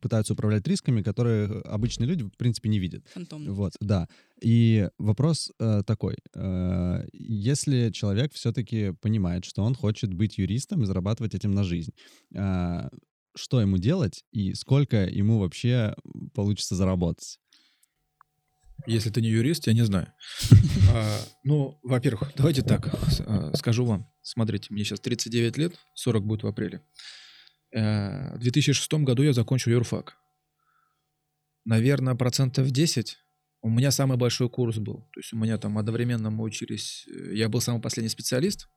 пытаются управлять рисками, которые обычные люди в принципе не видят. Фантомно. Вот, да. И вопрос э, такой: э, если человек все-таки понимает, что он хочет быть юристом и зарабатывать этим на жизнь, э, что ему делать и сколько ему вообще получится заработать? Если ты не юрист, я не знаю. *laughs* А, ну, во-первых, давайте так а, скажу вам. Смотрите, мне сейчас 39 лет, 40 будет в апреле. Э, в 2006 году я закончил юрфак. Наверное, процентов 10 у меня самый большой курс был. То есть у меня там одновременно мы учились... Э, я был самый последний специалист.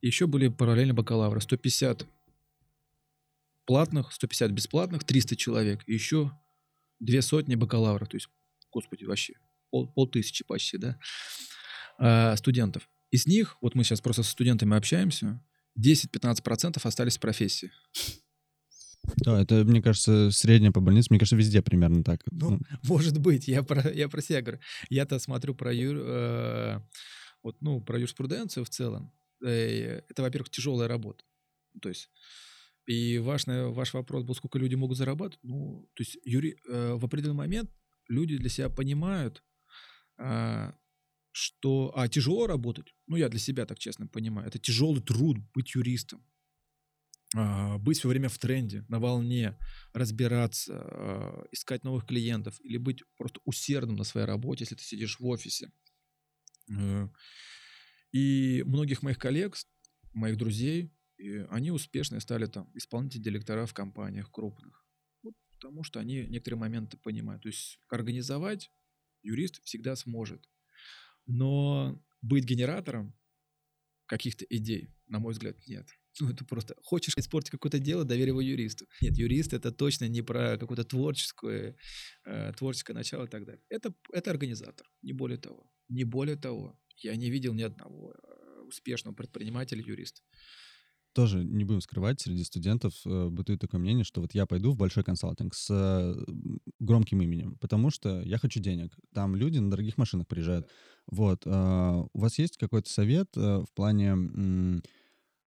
Еще были параллельно бакалавры. 150 платных, 150 бесплатных, 300 человек. И еще две сотни бакалавров. То есть, господи, вообще пол, полтысячи почти, да, а, студентов. Из них, вот мы сейчас просто с студентами общаемся, 10-15% остались в профессии. Да, это, мне кажется, средняя по больнице, мне кажется, везде примерно так. Ну, ну. может быть, я про, я про себя говорю. Я-то смотрю про, юр, э, вот, ну, про юриспруденцию в целом. Э, это, во-первых, тяжелая работа. То есть, и важный, ваш вопрос был, сколько люди могут зарабатывать. Ну, то есть, юри, э, в определенный момент люди для себя понимают, э, что а тяжело работать, ну я для себя так честно понимаю, это тяжелый труд быть юристом. А, быть все время в тренде, на волне, разбираться, а, искать новых клиентов или быть просто усердным на своей работе, если ты сидишь в офисе. И многих моих коллег, моих друзей, они успешные стали там исполнительные директора в компаниях крупных. Вот потому что они некоторые моменты понимают. То есть организовать юрист всегда сможет. Но быть генератором каких-то идей, на мой взгляд, нет. Ну, это просто хочешь испортить какое-то дело, доверь его юристу. Нет, юрист это точно не про какое-то творческое, э, творческое начало и так далее. Это, это организатор, не более того. Не более того. Я не видел ни одного э, успешного предпринимателя юриста тоже не будем скрывать, среди студентов э, бытует такое мнение, что вот я пойду в большой консалтинг с э, громким именем, потому что я хочу денег. Там люди на дорогих машинах приезжают. Вот. У вас есть какой-то совет в плане...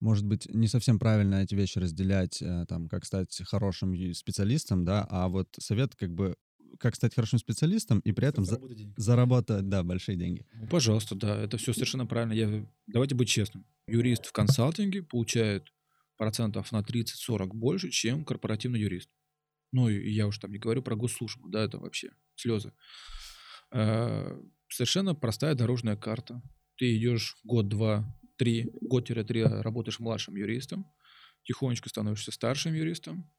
Может быть, не совсем правильно эти вещи разделять, там, как стать хорошим специалистом, да, а вот совет как бы как стать хорошим специалистом и при этом за, заработать, да, большие деньги. Ну, пожалуйста, да, это все совершенно правильно. Я, давайте быть честным. Юрист в консалтинге получает процентов на 30-40 больше, чем корпоративный юрист. Ну, и я уж там не говорю про госслужбу, да, это вообще слезы. Э, совершенно простая дорожная карта. Ты идешь год, два, три, год-три работаешь младшим юристом, тихонечко становишься старшим юристом,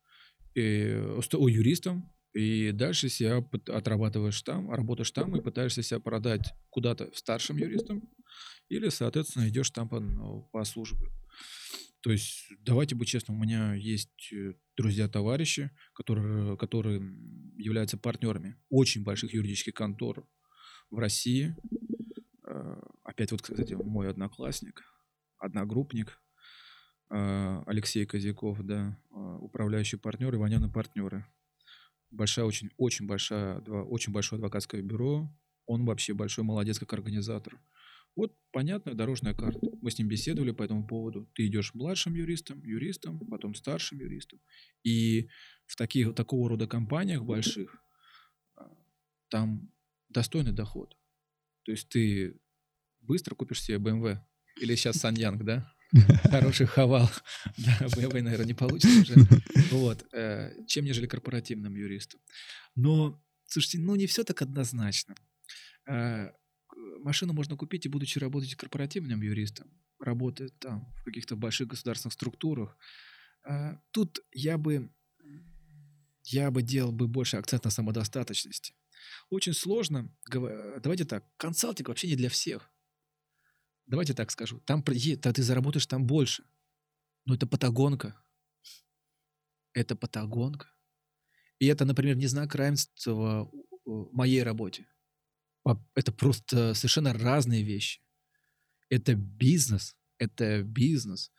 и, о, юристом, и дальше себя отрабатываешь там, работаешь там и пытаешься себя продать куда-то старшим юристом, или, соответственно, идешь там по, ну, по службе. То есть, давайте быть честным, у меня есть э, друзья-товарищи, которые, которые являются партнерами очень больших юридических контор в России. Э, опять вот, кстати, мой одноклассник, одногруппник э, Алексей Козяков, да, управляющий партнер и Ваняны партнеры большая, очень, очень большая, очень большое адвокатское бюро. Он вообще большой молодец как организатор. Вот понятная дорожная карта. Мы с ним беседовали по этому поводу. Ты идешь младшим юристом, юристом, потом старшим юристом. И в таких, такого рода компаниях больших а, там достойный доход. То есть ты быстро купишь себе BMW или сейчас Саньянг, да? Хороший хавал. *laughs* Да, BMW, наверное, не получится уже. *laughs* Вот. Э, чем нежели корпоративным юристом. Но, слушайте, ну не все так однозначно. Э, машину можно купить и будучи работать корпоративным юристом, работая там в каких-то больших государственных структурах. Э, тут я бы я бы делал бы больше акцент на самодостаточности. Очень сложно. Давайте так, консалтинг вообще не для всех. Давайте так скажу. Там да, ты заработаешь там больше. Но это патагонка. Это патагонка. И это, например, не знак равенства моей работе. Это просто совершенно разные вещи. Это бизнес. Это бизнес.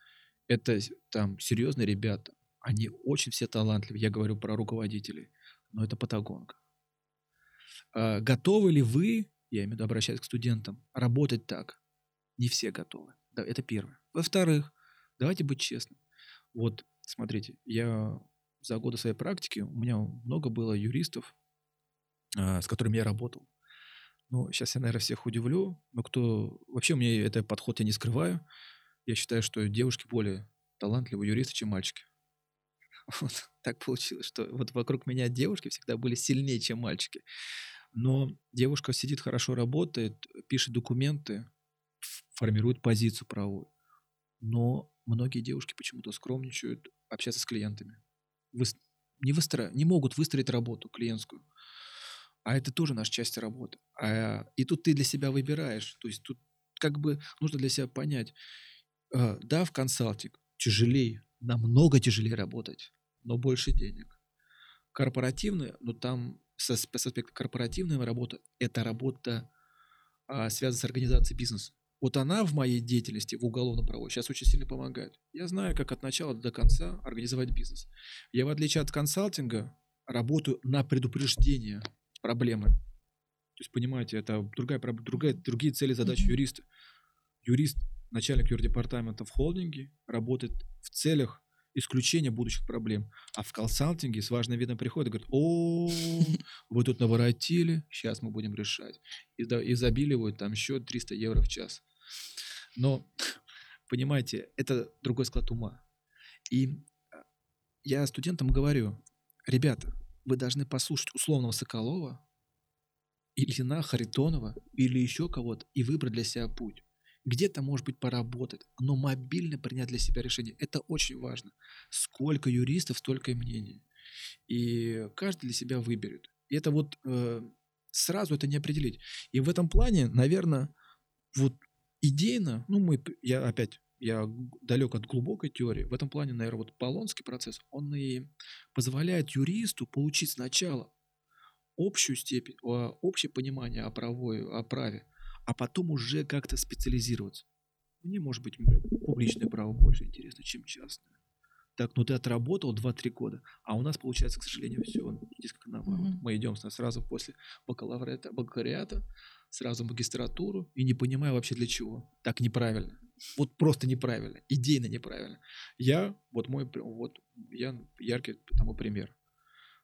Это там серьезные ребята. Они очень все талантливые. Я говорю про руководителей. Но это патагонка. А, готовы ли вы, я имею в виду обращаясь к студентам, работать так? Не все готовы. Да, это первое. Во-вторых, давайте быть честным. Вот, смотрите, я за годы своей практики, у меня много было юристов, а, с которыми я работал. Ну, сейчас я, наверное, всех удивлю, но кто... Вообще у меня этот подход я не скрываю. Я считаю, что девушки более талантливые юристы, чем мальчики. *laughs* Вот так получилось, что вот вокруг меня девушки всегда были сильнее, чем мальчики. Но девушка сидит, хорошо работает, пишет документы, формирует позицию правовую. Но многие девушки почему-то скромничают общаться с клиентами. Не, выстро, не могут выстроить работу клиентскую. А это тоже наша часть работы. А, и тут ты для себя выбираешь. То есть тут как бы нужно для себя понять. Э, да, в консалтинг тяжелее, намного тяжелее работать, но больше денег. Корпоративная, но там с, с аспекта корпоративная работа, это работа, а, связана с организацией бизнеса. Вот она в моей деятельности в уголовном праве сейчас очень сильно помогает. Я знаю, как от начала до конца организовать бизнес. Я, в отличие от консалтинга, работаю на предупреждение проблемы. То есть, понимаете, это другая, другая, другие цели, задачи mm-hmm. юриста. Юрист, начальник юрдепартамента в холдинге, работает в целях исключения будущих проблем. А в консалтинге с важным видом приходит и говорит, о, *laughs* вы тут наворотили, сейчас мы будем решать. И, да, и забиливают там счет 300 евро в час. Но, *sniffs* понимаете, это другой склад ума. И а, я студентам говорю, ребята, вы должны послушать условного Соколова, Ильина Харитонова или еще кого-то и выбрать для себя путь. Где-то, может быть, поработать, но мобильно принять для себя решение. Это очень важно. Сколько юристов, столько и мнений. И каждый для себя выберет. И это вот э, сразу это не определить. И в этом плане, наверное, вот идейно, ну мы, я опять, я далек от глубокой теории. В этом плане, наверное, вот Полонский процесс, он и позволяет юристу получить сначала общую степень, общее понимание о, правой, о праве, а потом уже как-то специализироваться. Мне, может быть, публичное право больше интересно, чем частное. Так, ну ты отработал 2-3 года, а у нас получается, к сожалению, все несколько наоборот. Mm-hmm. Мы идем сразу после бакалавриата, бакалавриата, сразу магистратуру и не понимая вообще для чего. Так неправильно. Вот просто неправильно, идейно неправильно. Я, вот мой, вот я яркий тому пример.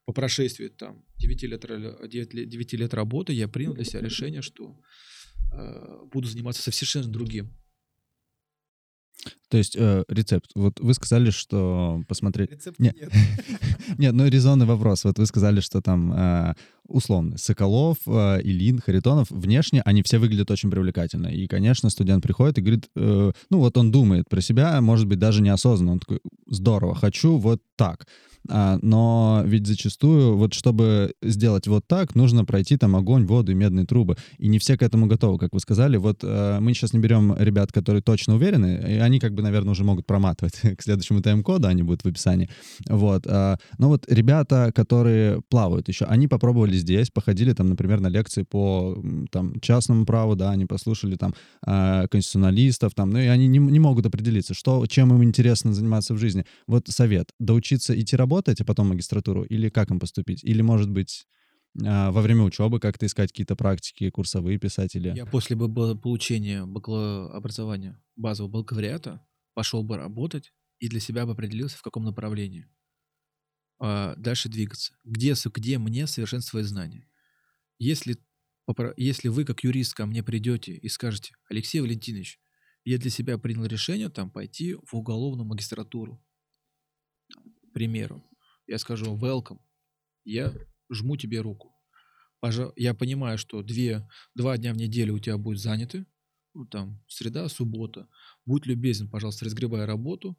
По прошествии там 9 лет, 9 лет, 9 лет работы я принял для себя решение, что Э, буду заниматься совершенно другим. То есть э, рецепт. Вот вы сказали, что посмотреть... Рецепта нет. Нет, *laughs* нет ну резонный вопрос. Вот вы сказали, что там э, условно Соколов, э, Илин, Харитонов, внешне они все выглядят очень привлекательно. И, конечно, студент приходит и говорит, э, ну вот он думает про себя, может быть, даже неосознанно. Он такой, здорово, хочу вот так. А, но ведь зачастую, вот чтобы сделать вот так, нужно пройти там огонь, воду и медные трубы. И не все к этому готовы, как вы сказали. Вот э, мы сейчас не берем ребят, которые точно уверены, и они как бы, наверное, уже могут проматывать *laughs* к следующему тайм-коду, они будут в описании. Вот. А, но вот ребята, которые плавают еще, они попробовали здесь, походили там, например, на лекции по там, частному праву, да, они послушали там а, конституционалистов, там, ну и они не, не могут определиться, что, чем им интересно заниматься в жизни. Вот совет, доучиться идти работать, работать, а потом магистратуру, или как им поступить? Или, может быть, а, во время учебы как-то искать какие-то практики, курсовые писать или... Я после бы получения образования базового бакалавриата пошел бы работать и для себя бы определился, в каком направлении а дальше двигаться. Где, где мне совершенствовать знания? Если, если вы, как юрист, ко мне придете и скажете, Алексей Валентинович, я для себя принял решение там пойти в уголовную магистратуру, примеру, я скажу welcome, я жму тебе руку. Я понимаю, что две, два дня в неделю у тебя будет заняты, ну, там, среда, суббота. Будь любезен, пожалуйста, разгребай работу,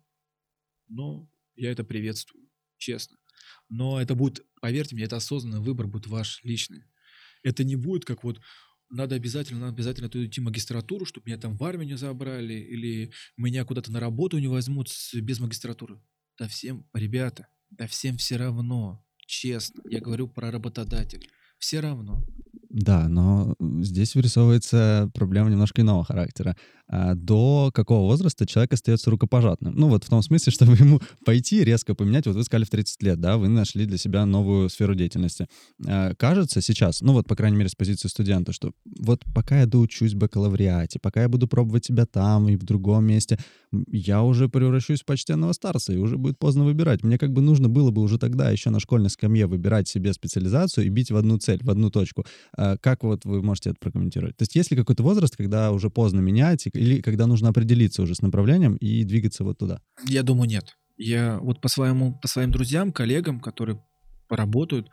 но я это приветствую, честно. Но это будет, поверьте мне, это осознанный выбор будет ваш личный. Это не будет как вот надо обязательно, надо обязательно туда идти в магистратуру, чтобы меня там в армию не забрали, или меня куда-то на работу не возьмут без магистратуры. Да всем, ребята, да всем все равно, честно. Я говорю про работодателя. Все равно. Да, но здесь вырисовывается проблема немножко иного характера. А, до какого возраста человек остается рукопожатным? Ну, вот в том смысле, *laughs* чтобы ему пойти резко поменять, вот вы сказали в 30 лет, да, вы нашли для себя новую сферу деятельности. А, кажется сейчас, ну вот, по крайней мере, с позиции студента, что вот пока я доучусь в бакалавриате, пока я буду пробовать себя там и в другом месте, я уже превращусь в почтенного старца, и уже будет поздно выбирать. Мне как бы нужно было бы уже тогда, еще на школьной скамье, выбирать себе специализацию и бить в одну цель, в одну точку. А, как вот вы можете это прокомментировать? То есть есть ли какой-то возраст, когда уже поздно менять, или когда нужно определиться уже с направлением и двигаться вот туда? Я думаю, нет. Я вот по, своему, по своим друзьям, коллегам, которые поработают,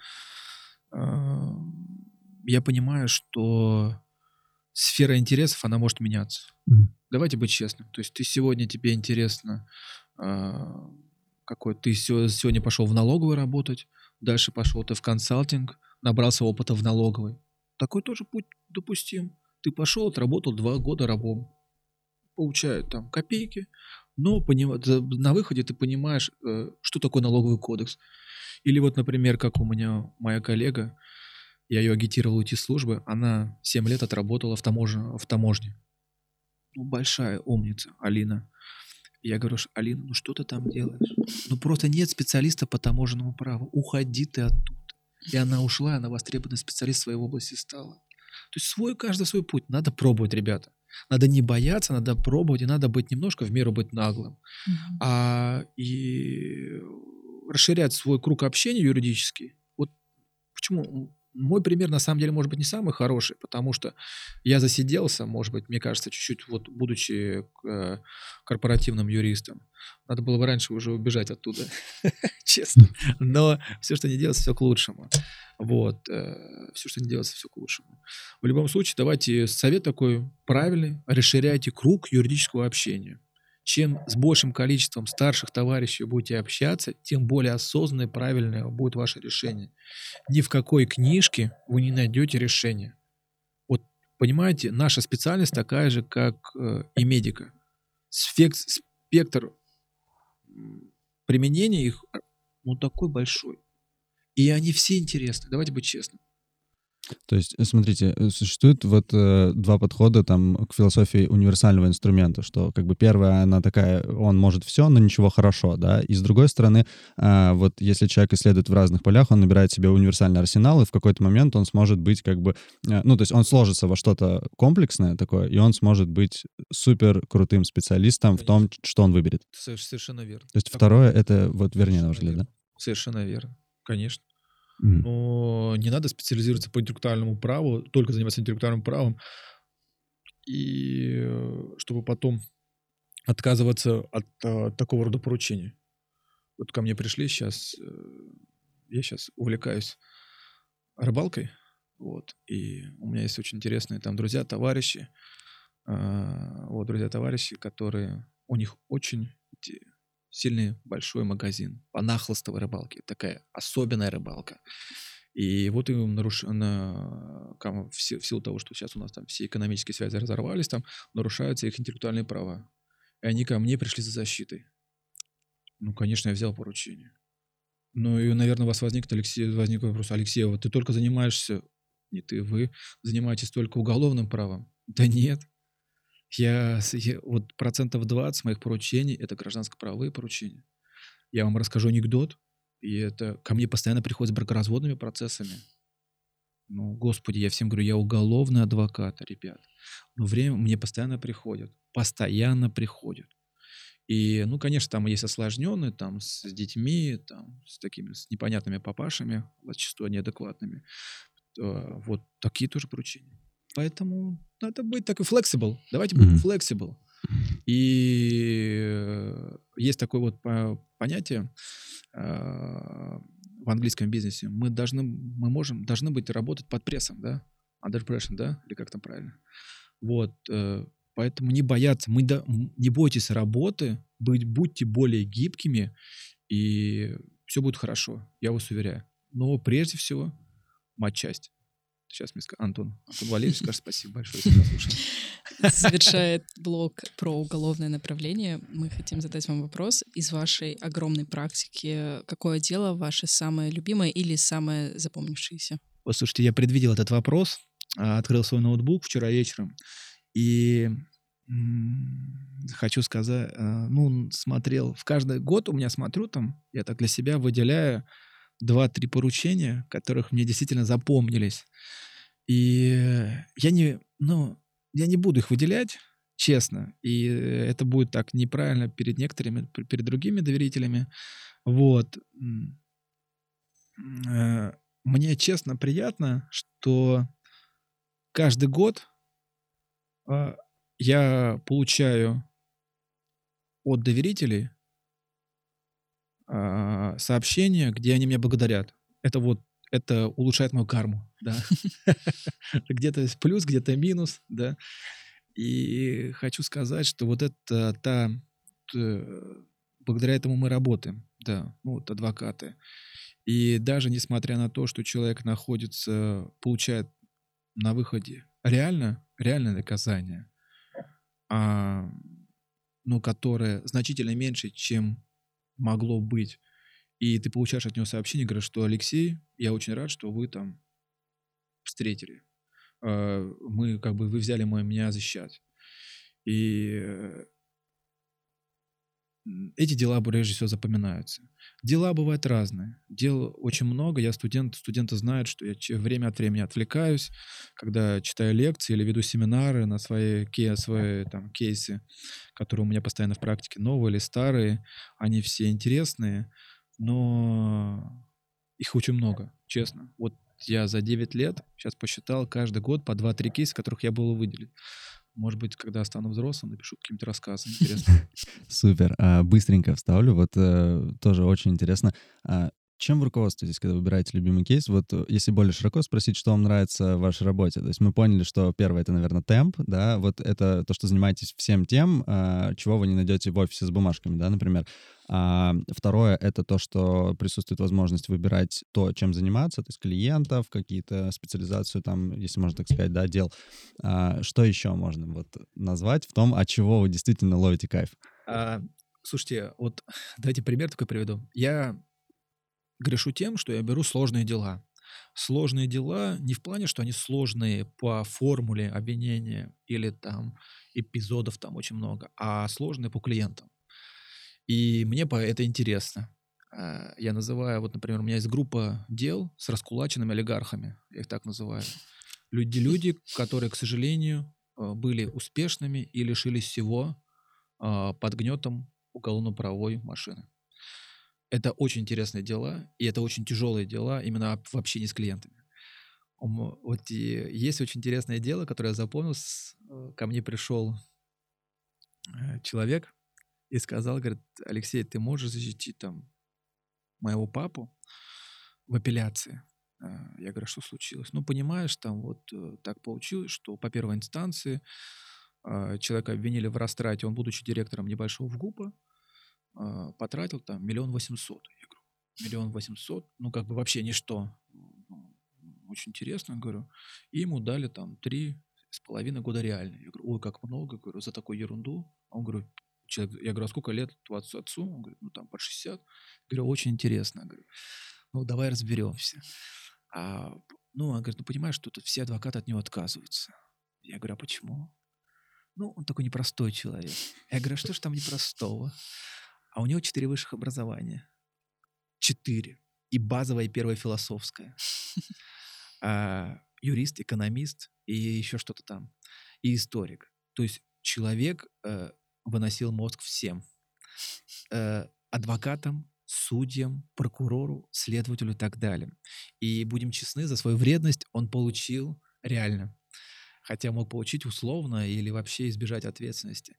а, я понимаю, что сфера интересов, она может меняться. Мгм. Давайте быть честным. То есть ты сегодня, тебе интересно, а, какой ты сегодня пошел в налоговую работать, дальше пошел ты в консалтинг, набрался опыта в налоговой. Такой тоже путь допустим. Ты пошел, отработал два года рабом. Получают там копейки, но поним- на выходе ты понимаешь, э, что такое налоговый кодекс. Или вот, например, как у меня моя коллега, я ее агитировал уйти с службы, она 7 лет отработала в, таможне, в таможне. Ну, большая умница, Алина. Я говорю, «Ш- Алина, ну что ты там делаешь? Ну просто нет специалиста по таможенному праву. Уходи ты оттуда. И она ушла, она востребованный специалист в своей области стала. То есть свой, каждый свой путь. Надо пробовать, ребята. Надо не бояться, надо пробовать, и надо быть немножко в меру быть наглым. Мгм. А и расширять свой круг общения юридический. Вот почему мой пример на самом деле может быть не самый хороший, потому что я засиделся, может быть, мне кажется, чуть-чуть вот будучи э, корпоративным юристом. Надо было бы раньше уже убежать оттуда, *laughs* честно. Но все, что не делается, все к лучшему. Вот, все, что не делается, все к лучшему. В любом случае, давайте совет такой правильный: расширяйте круг юридического общения чем с большим количеством старших товарищей будете общаться, тем более осознанное и правильное будет ваше решение. Ни в какой книжке вы не найдете решения. Вот понимаете, наша специальность такая же, как э, и медика. Спек- спектр применения их ну такой большой. И они все интересны. Давайте быть честны. То есть, э, смотрите, э, существует вот э, два подхода там к философии универсального инструмента, что как бы первая, она такая, он может все, но ничего хорошо, да, и с другой стороны, а, вот если человек исследует в разных полях, он набирает себе универсальный арсенал, и в какой-то момент он сможет быть как бы, э, ну, то есть он сложится во что-то комплексное такое, и он сможет быть супер крутым специалистом в том, что он выберет. Соверш- Совершенно верно. То есть Так- второе, это вот вернее, на ваш взгляд, да? Совершенно верно. Конечно. Мгм. Но не надо специализироваться по интеллектуальному праву, только заниматься интеллектуальным правом, и э, чтобы потом отказываться от э, такого рода поручений. Вот ко мне пришли сейчас, я сейчас увлекаюсь рыбалкой, вот, и у меня есть очень интересные там друзья, товарищи, а, вот, друзья, товарищи, которые, у них очень сильный большой магазин по нахлостовой рыбалке. Такая особенная рыбалка. И вот им наруш... на... в си- в силу того, что сейчас у нас там все экономические связи разорвались, там нарушаются их интеллектуальные права. И они ко мне пришли за защитой. Ну, конечно, я взял поручение. Ну, и, наверное, у вас возник, Алексей, возник вопрос, Алексей, вот ты только занимаешься, не ты, вы занимаетесь только уголовным правом. Да нет. Я, я- вот процентов 20 моих поручений это гражданско-правовые поручения. Я вам расскажу анекдот, и это ко мне постоянно приходят с бракоразводными процессами. Ну, господи, я всем говорю, я уголовный адвокат, ребят. Но время мне постоянно приходят, постоянно приходят. И, ну, конечно, там есть осложненные, там, с детьми, там, с такими, с непонятными папашами, зачастую неадекватными. Э, Вот такие тоже поручения. Поэтому надо быть такой flexible. Давайте будем Мгм. flexible. И э, есть такое вот по- понятие э, в английском бизнесе. Мы должны, мы можем, должны быть работать под прессом, да? Under pressure, да? Или как там правильно? Вот. э, Поэтому не бояться, мы м, не бойтесь работы, быть, будьте более гибкими, и все будет хорошо, я вас уверяю. Но прежде всего, матчасть. Сейчас мне скажет Антон. Антон Валерьевич скажет спасибо большое, если нас слушает. Завершает блог про уголовное направление. Мы хотим задать вам вопрос. Из вашей огромной практики, какое дело ваше самое любимое или самое запомнившееся? Вот, слушайте, я предвидел этот вопрос, а, открыл свой ноутбук вчера вечером, и хочу сказать, а, ну, смотрел, в каждый год у меня смотрю там, я так для себя выделяю два-три поручения, которых мне действительно запомнились. И э, я не, ну, я не буду их выделять, честно, и э, это будет так неправильно перед некоторыми, перед другими доверителями. Вот. Э, Мне честно приятно, что каждый год а, я получаю от доверителей а, сообщения, где они меня благодарят. Это вот это улучшает мою карму, да. *laughs* Где-то плюс, где-то минус, да. И хочу сказать, что вот это та... Благодаря этому мы работаем, да, ну, вот адвокаты. И даже несмотря на то, что человек находится, получает на выходе реально, реальное наказание, а, ну, которое значительно меньше, чем могло быть, и ты получаешь от него сообщение, говоришь, что Алексей, я очень рад, что вы там встретили. А, мы, как бы, вы взяли мой, меня защищать. И э, эти дела прежде всего запоминаются. Дела бывают разные. Дел очень много. Я студент, студенты знают, что я время от времени отвлекаюсь, когда читаю лекции или веду семинары на свои, свои там, кейсы, которые у меня постоянно в практике, новые или старые. Они все интересные, но их очень много, честно. Вот я за 9 лет сейчас посчитал каждый год по 2-3 кейса, которых я был выделить. Может быть, когда стану взрослым, напишу какие-нибудь рассказы *laughs* интересные. Супер. А, быстренько вставлю. Вот э, тоже очень интересно. А, чем вы руководствуетесь, когда выбираете любимый кейс? Вот э, если более широко спросить, что вам нравится в вашей работе. То есть мы поняли, что первое — это, наверное, темп, да, вот это то, что занимаетесь всем тем, а, чего вы не найдете в офисе с бумажками, да, например. А второе — это то, что присутствует возможность выбирать то, чем заниматься, то есть клиентов, какие-то специализацию там, если можно так сказать, да, дел. А что еще можно вот назвать в том, от чего вы действительно ловите кайф? А, слушайте, вот давайте пример такой приведу. Я грешу тем, что я беру сложные дела. Сложные дела не в плане, что они сложные по формуле обвинения или там эпизодов там очень много, а сложные по клиентам. И мне это интересно. А, я называю, вот, например, у меня есть группа дел с раскулаченными олигархами, я их так называю. Люди, люди, которые, к сожалению, а, были успешными и лишились всего а, под гнетом уголовно-правовой машины. Это очень интересные дела, и это очень тяжелые дела именно в общении с клиентами. Вот есть очень интересное дело, которое я запомнил. Э, ко мне пришел э, человек, и сказал, говорит, Алексей, ты можешь защитить там моего папу в апелляции? А, я говорю, что случилось? Ну, понимаешь, там вот э, так получилось, что по первой инстанции человека обвинили в растрате, он, будучи директором небольшого ВГУПа, а, потратил там миллион восемьсот. Я говорю, миллион восемьсот, ну, как бы вообще ничто. Ну, очень интересно, говорю. И ему дали там три с половиной года реально. Я говорю, ой, как много, говорю, за такую ерунду. Он говорит, человек, я говорю, а сколько лет отцу? отцу? Он говорит, ну там под 60. Я говорю, очень интересно. Я говорю, ну давай разберемся. А, ну, он говорит, ну понимаешь, что тут все адвокаты от него отказываются. Я говорю, а почему? Ну, он такой непростой человек. Я говорю, а что же там непростого? А у него четыре высших образования. Четыре. И базовое, и первое философское. *laughs* А, юрист, экономист и еще что-то там. И историк. То есть человек э, выносил мозг всем. Э, адвокатам, судьям, прокурору, следователю и так далее. И будем честны, за свою вредность он получил реально. Хотя мог получить условно или вообще избежать ответственности.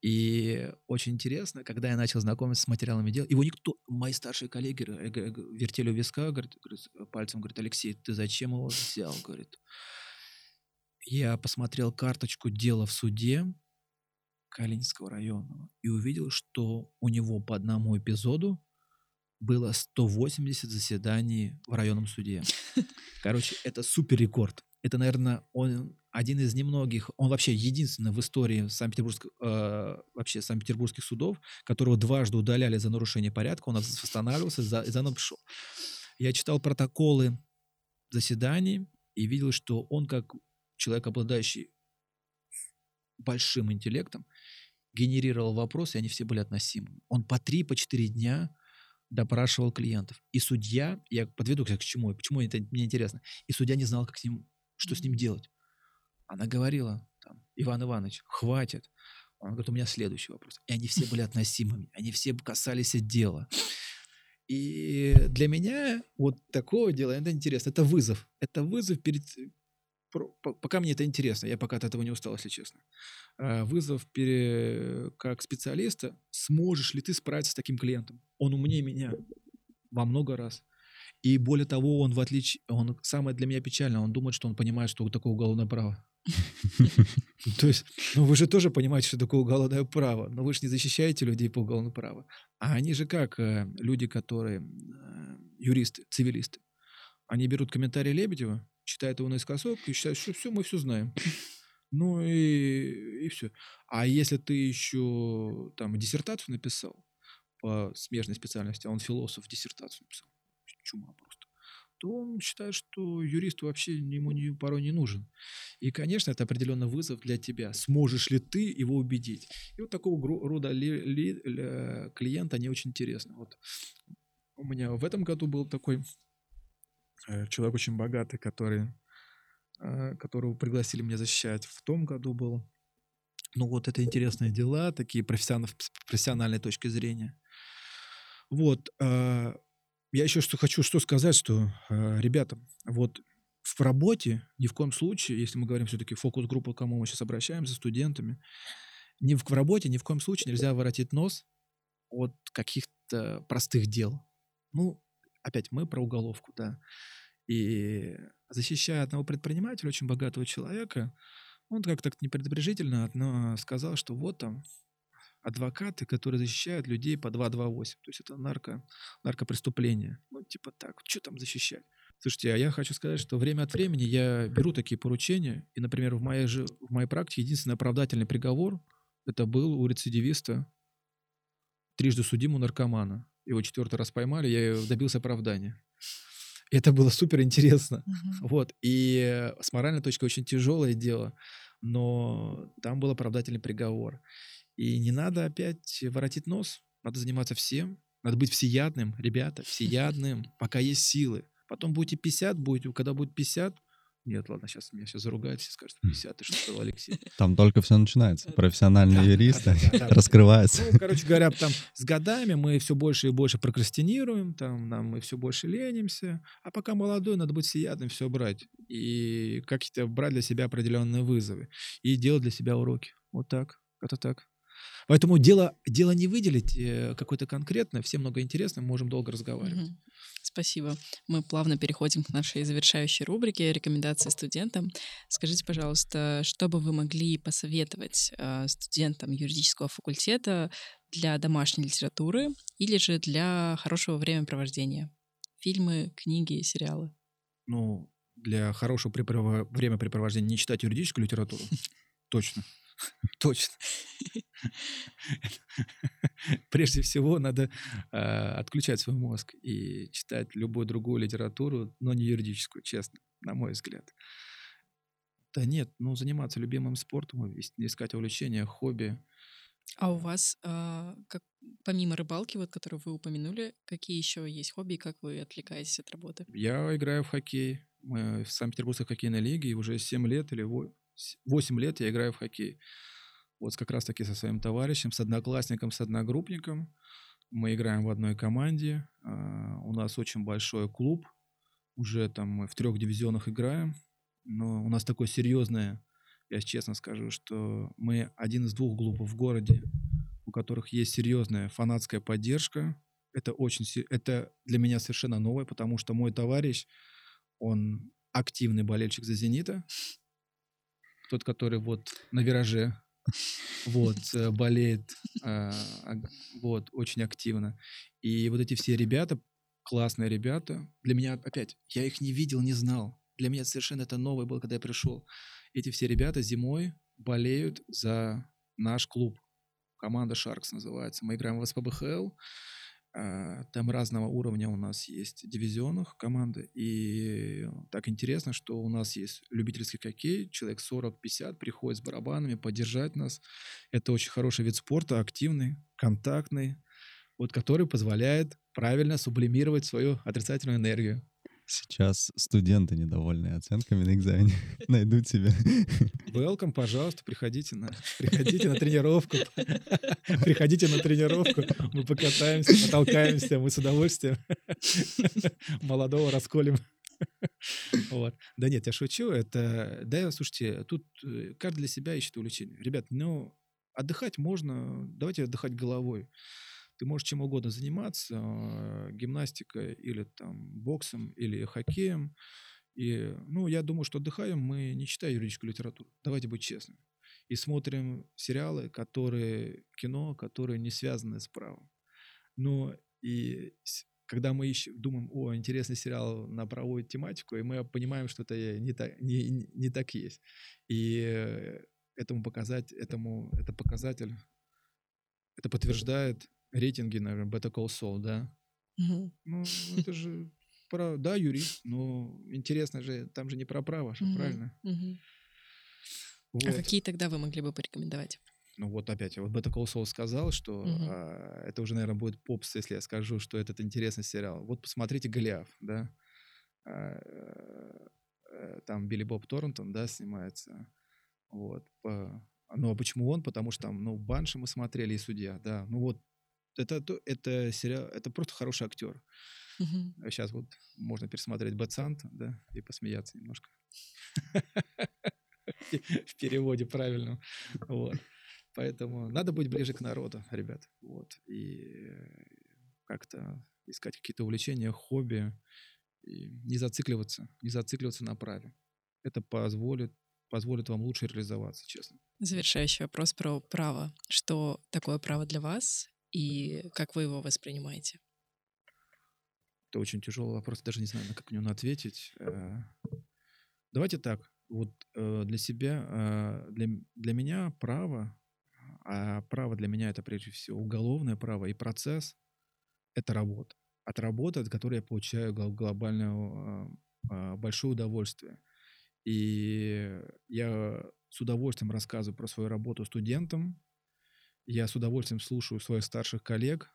И очень интересно, когда я начал знакомиться с материалами дела, его никто, мои старшие коллеги вертели у виска, говорит, пальцем, говорит, Алексей, ты зачем его взял, говорит. Я посмотрел карточку дела в суде, Калининского районного и увидел, что у него по одному эпизоду было 180 заседаний в районном суде. *laughs* Короче, это супер рекорд. Это, наверное, он один из немногих, он вообще единственный в истории Санкт-Петербургских, э, вообще Санкт-Петербургских судов, которого дважды удаляли за нарушение порядка, он восстанавливался, за, и заново пришел. Я читал протоколы заседаний и видел, что он как человек, обладающий большим интеллектом, генерировал вопросы, и они все были относимы. Он по три, по четыре дня допрашивал клиентов. И судья, я подведу к чему, почему это мне интересно, и судья не знал, как с ним, что с ним делать. Она говорила, там, Иван Иванович, хватит. Он говорит, у меня следующий вопрос. И они все были *laughs* относимыми, они все касались дела. И для меня вот такое дело, это интересно, это вызов. Это вызов перед, пока мне это интересно, я пока от этого не устал, если честно. А, вызов пере, как специалиста, сможешь ли ты справиться с таким клиентом? Он умнее меня во много раз. И более того, он в отличие, он самое для меня печальное, он думает, что он понимает, что такое уголовное право. *laughs* То есть, ну вы же тоже понимаете, что такое уголовное право, но вы же не защищаете людей по уголовному праву. А они же как э, люди, которые э, юристы, цивилисты. Они берут комментарий Лебедева, читают его наискосок и считают, что все, мы все знаем. Ну и, и все. А если ты еще там диссертацию написал по смежной специальности, а он философ диссертацию написал, чума просто, то он считает, что юрист вообще ему не, порой не нужен. И, конечно, это определенный вызов для тебя. Сможешь ли ты его убедить? И вот такого рода ли, ли, ли, клиента, они очень интересны. Вот у меня в этом году был такой э, человек очень богатый, который а, которого пригласили меня защищать. В том году был. Ну вот это интересные дела, такие профессиональные, профессиональной точки зрения. Вот. Я еще что хочу что сказать, что, а, ребята, вот в работе ни в коем случае, если мы говорим все-таки фокус-группа, к кому мы сейчас обращаемся, студентами, ни в, в работе ни в коем случае нельзя воротить нос от каких-то простых дел. Ну, опять мы про уголовку, да. И защищая одного предпринимателя, очень богатого человека, он как-то непредопрежительно сказал, что вот там адвокаты, которые защищают людей по 228. То есть это нарко, наркопреступление. Ну, типа так, что там защищать? Слушайте, а я хочу сказать, что время от времени я беру такие поручения, и, например, в моей, же, в моей практике единственный оправдательный приговор это был у рецидивиста, трижды судимого наркомана. Его четвертый раз поймали, я добился оправдания. Это было супер интересно. Uh-huh. Вот. И с моральной точки очень тяжелое дело, но там был оправдательный приговор. И не надо опять воротить нос, надо заниматься всем, надо быть всеядным, ребята, всеядным, *laughs* пока есть силы. Потом будете 50, будете, когда будет 50, нет, ладно, сейчас меня сейчас заругают, все скажут, 50, ты что сказал, Алексей? *laughs* Там только все начинается. Профессиональные юристы раскрываются. Ну, короче говоря, *laughs* там с годами мы все больше и больше прокрастинируем, там нам мы все больше ленимся, а пока молодой, надо быть всеядным, все брать. И как-то брать для себя определенные вызовы. И делать для себя уроки. Вот так. Это так. Поэтому дело, дело не выделить э, какое-то конкретное, все много интересно, можем долго разговаривать. Угу. Спасибо. Мы плавно переходим к нашей завершающей рубрике рекомендации студентам. Скажите, пожалуйста, что бы вы могли посоветовать э, студентам юридического факультета для домашней литературы или же для хорошего времяпровождения? Фильмы, книги, сериалы? Ну, для хорошего времяпрепровождения не читать юридическую литературу. *laughs* Точно. *laughs* Точно. *laughs* Прежде всего, надо э, отключать свой мозг и читать любую другую литературу, но не юридическую, честно, на мой взгляд. Да нет, ну, заниматься любимым спортом, искать увлечения, хобби. А у вас, э, как, помимо рыбалки, вот, которую вы упомянули, какие еще есть хобби и как вы отвлекаетесь от работы? Я играю в хоккей. Мы в Санкт-Петербургской хоккейной лиге, уже 7 лет или 8 лет я играю в хоккей. Вот как раз-таки со своим товарищем, с одноклассником, с одногруппником. Мы играем в одной команде. А, у нас очень большой клуб. Уже там мы в трех дивизионах играем. Но у нас такое серьезное, я честно скажу, что мы один из двух клубов в городе, у которых есть серьезная фанатская поддержка. Это очень, это для меня совершенно новое, потому что мой товарищ, он активный болельщик за «Зенита», тот, который вот на вираже вот, э, *laughs* болеет, а, вот, очень активно. И вот эти все ребята, классные ребята, для меня, опять, я их не видел, не знал. Для меня совершенно это новое было, когда я пришел. Эти все ребята зимой болеют за наш клуб. Команда Sharks называется. Мы играем в СПБХЛ. А, там разного уровня у нас есть дивизионных команды. И так интересно, что у нас есть любительский хоккей, человек 40-50 приходит с барабанами поддержать нас. Это очень хороший вид спорта, активный, контактный, вот который позволяет правильно сублимировать свою отрицательную энергию. Сейчас студенты, недовольные оценками на экзамене, *laughs* найдут себя. Welcome, пожалуйста, приходите на, приходите на тренировку. *laughs* Приходите на тренировку, мы покатаемся, потолкаемся, мы с удовольствием *laughs* молодого расколем. Вот. Да нет, я шучу. Это, да, слушайте, тут э, каждый для себя ищет увлечение. Ребят, ну, отдыхать можно, давайте отдыхать головой. Ты можешь чем угодно заниматься, э, гимнастикой или там боксом или хоккеем. И, ну, я думаю, что отдыхаем мы, не читая юридическую литературу. Давайте быть честными. И смотрим сериалы, которые, кино, которые не связаны с правом. Но и когда мы ищем, думаем, о, интересный сериал на правовую тематику, и мы понимаем, что это не так, не, не так есть. И этому показать, этому, это показатель, это подтверждает рейтинги, наверное, Better Call Saul, да? Ну, это же про, да, юрист, но интересно же, там же не про право, же, Мгм. правильно? Вот. А какие тогда вы могли бы порекомендовать? Ну вот опять, вот Call Saul сказал, что Мгм. а, это уже, наверное, будет попс, если я скажу, что этот интересный сериал. Вот посмотрите «Голиаф», да? А, э, Там Билли Боб Торнтон, да, снимается. Вот. по- Ну, а почему он? Потому что там, ну, Банши мы смотрели и Судья, да. Ну вот, это, то- это сериал, это просто хороший актер. Мгм. Сейчас вот можно пересмотреть Бэт Санта, да, и посмеяться немножко. *laughs* В переводе правильном. Вот. Поэтому надо быть ближе к народу, ребят. Вот. И э, как-то искать какие-то увлечения, хобби. И не зацикливаться, не зацикливаться на праве. Это позволит, позволит вам лучше реализоваться, честно. Завершающий вопрос про право. Что такое право для вас и как вы его воспринимаете? Это очень тяжелый вопрос, даже не знаю, на как на него ответить. Э, Давайте так. Вот э, для себя, э, для, для меня право, а право для меня это прежде всего уголовное право и процесс — это работа. От работы, от которой я получаю гл- глобальное большое удовольствие. И я с удовольствием рассказываю про свою работу студентам, я с удовольствием слушаю своих старших коллег,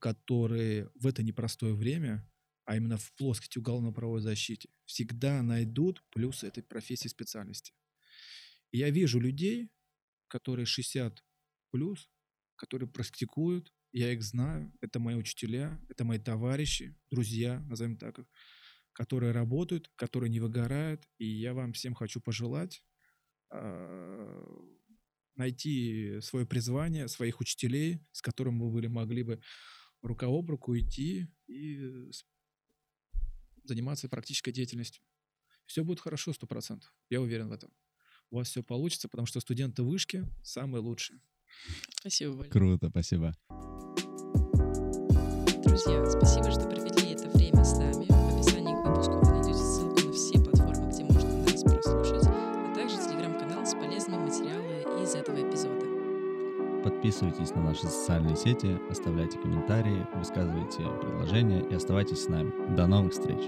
которые в это непростое время, а именно в плоскости уголовно-правовой защиты, всегда найдут плюсы этой профессии специальности. И я вижу людей, которые 60 плюс, которые практикуют, я их знаю, это мои учителя, это мои товарищи, друзья, назовем так, их, которые работают, которые не выгорают, и я вам всем хочу пожелать а, найти свое призвание, своих учителей, с которыми вы были, могли бы рука об руку идти и заниматься практической деятельностью. Все будет хорошо, сто процентов. Я уверен в этом. У вас все получится, потому что студенты вышки самые лучшие. Спасибо большое. Круто, спасибо. Друзья, спасибо, что провели Подписывайтесь на наши социальные сети, оставляйте комментарии, высказывайте предложения и оставайтесь с нами. До новых встреч!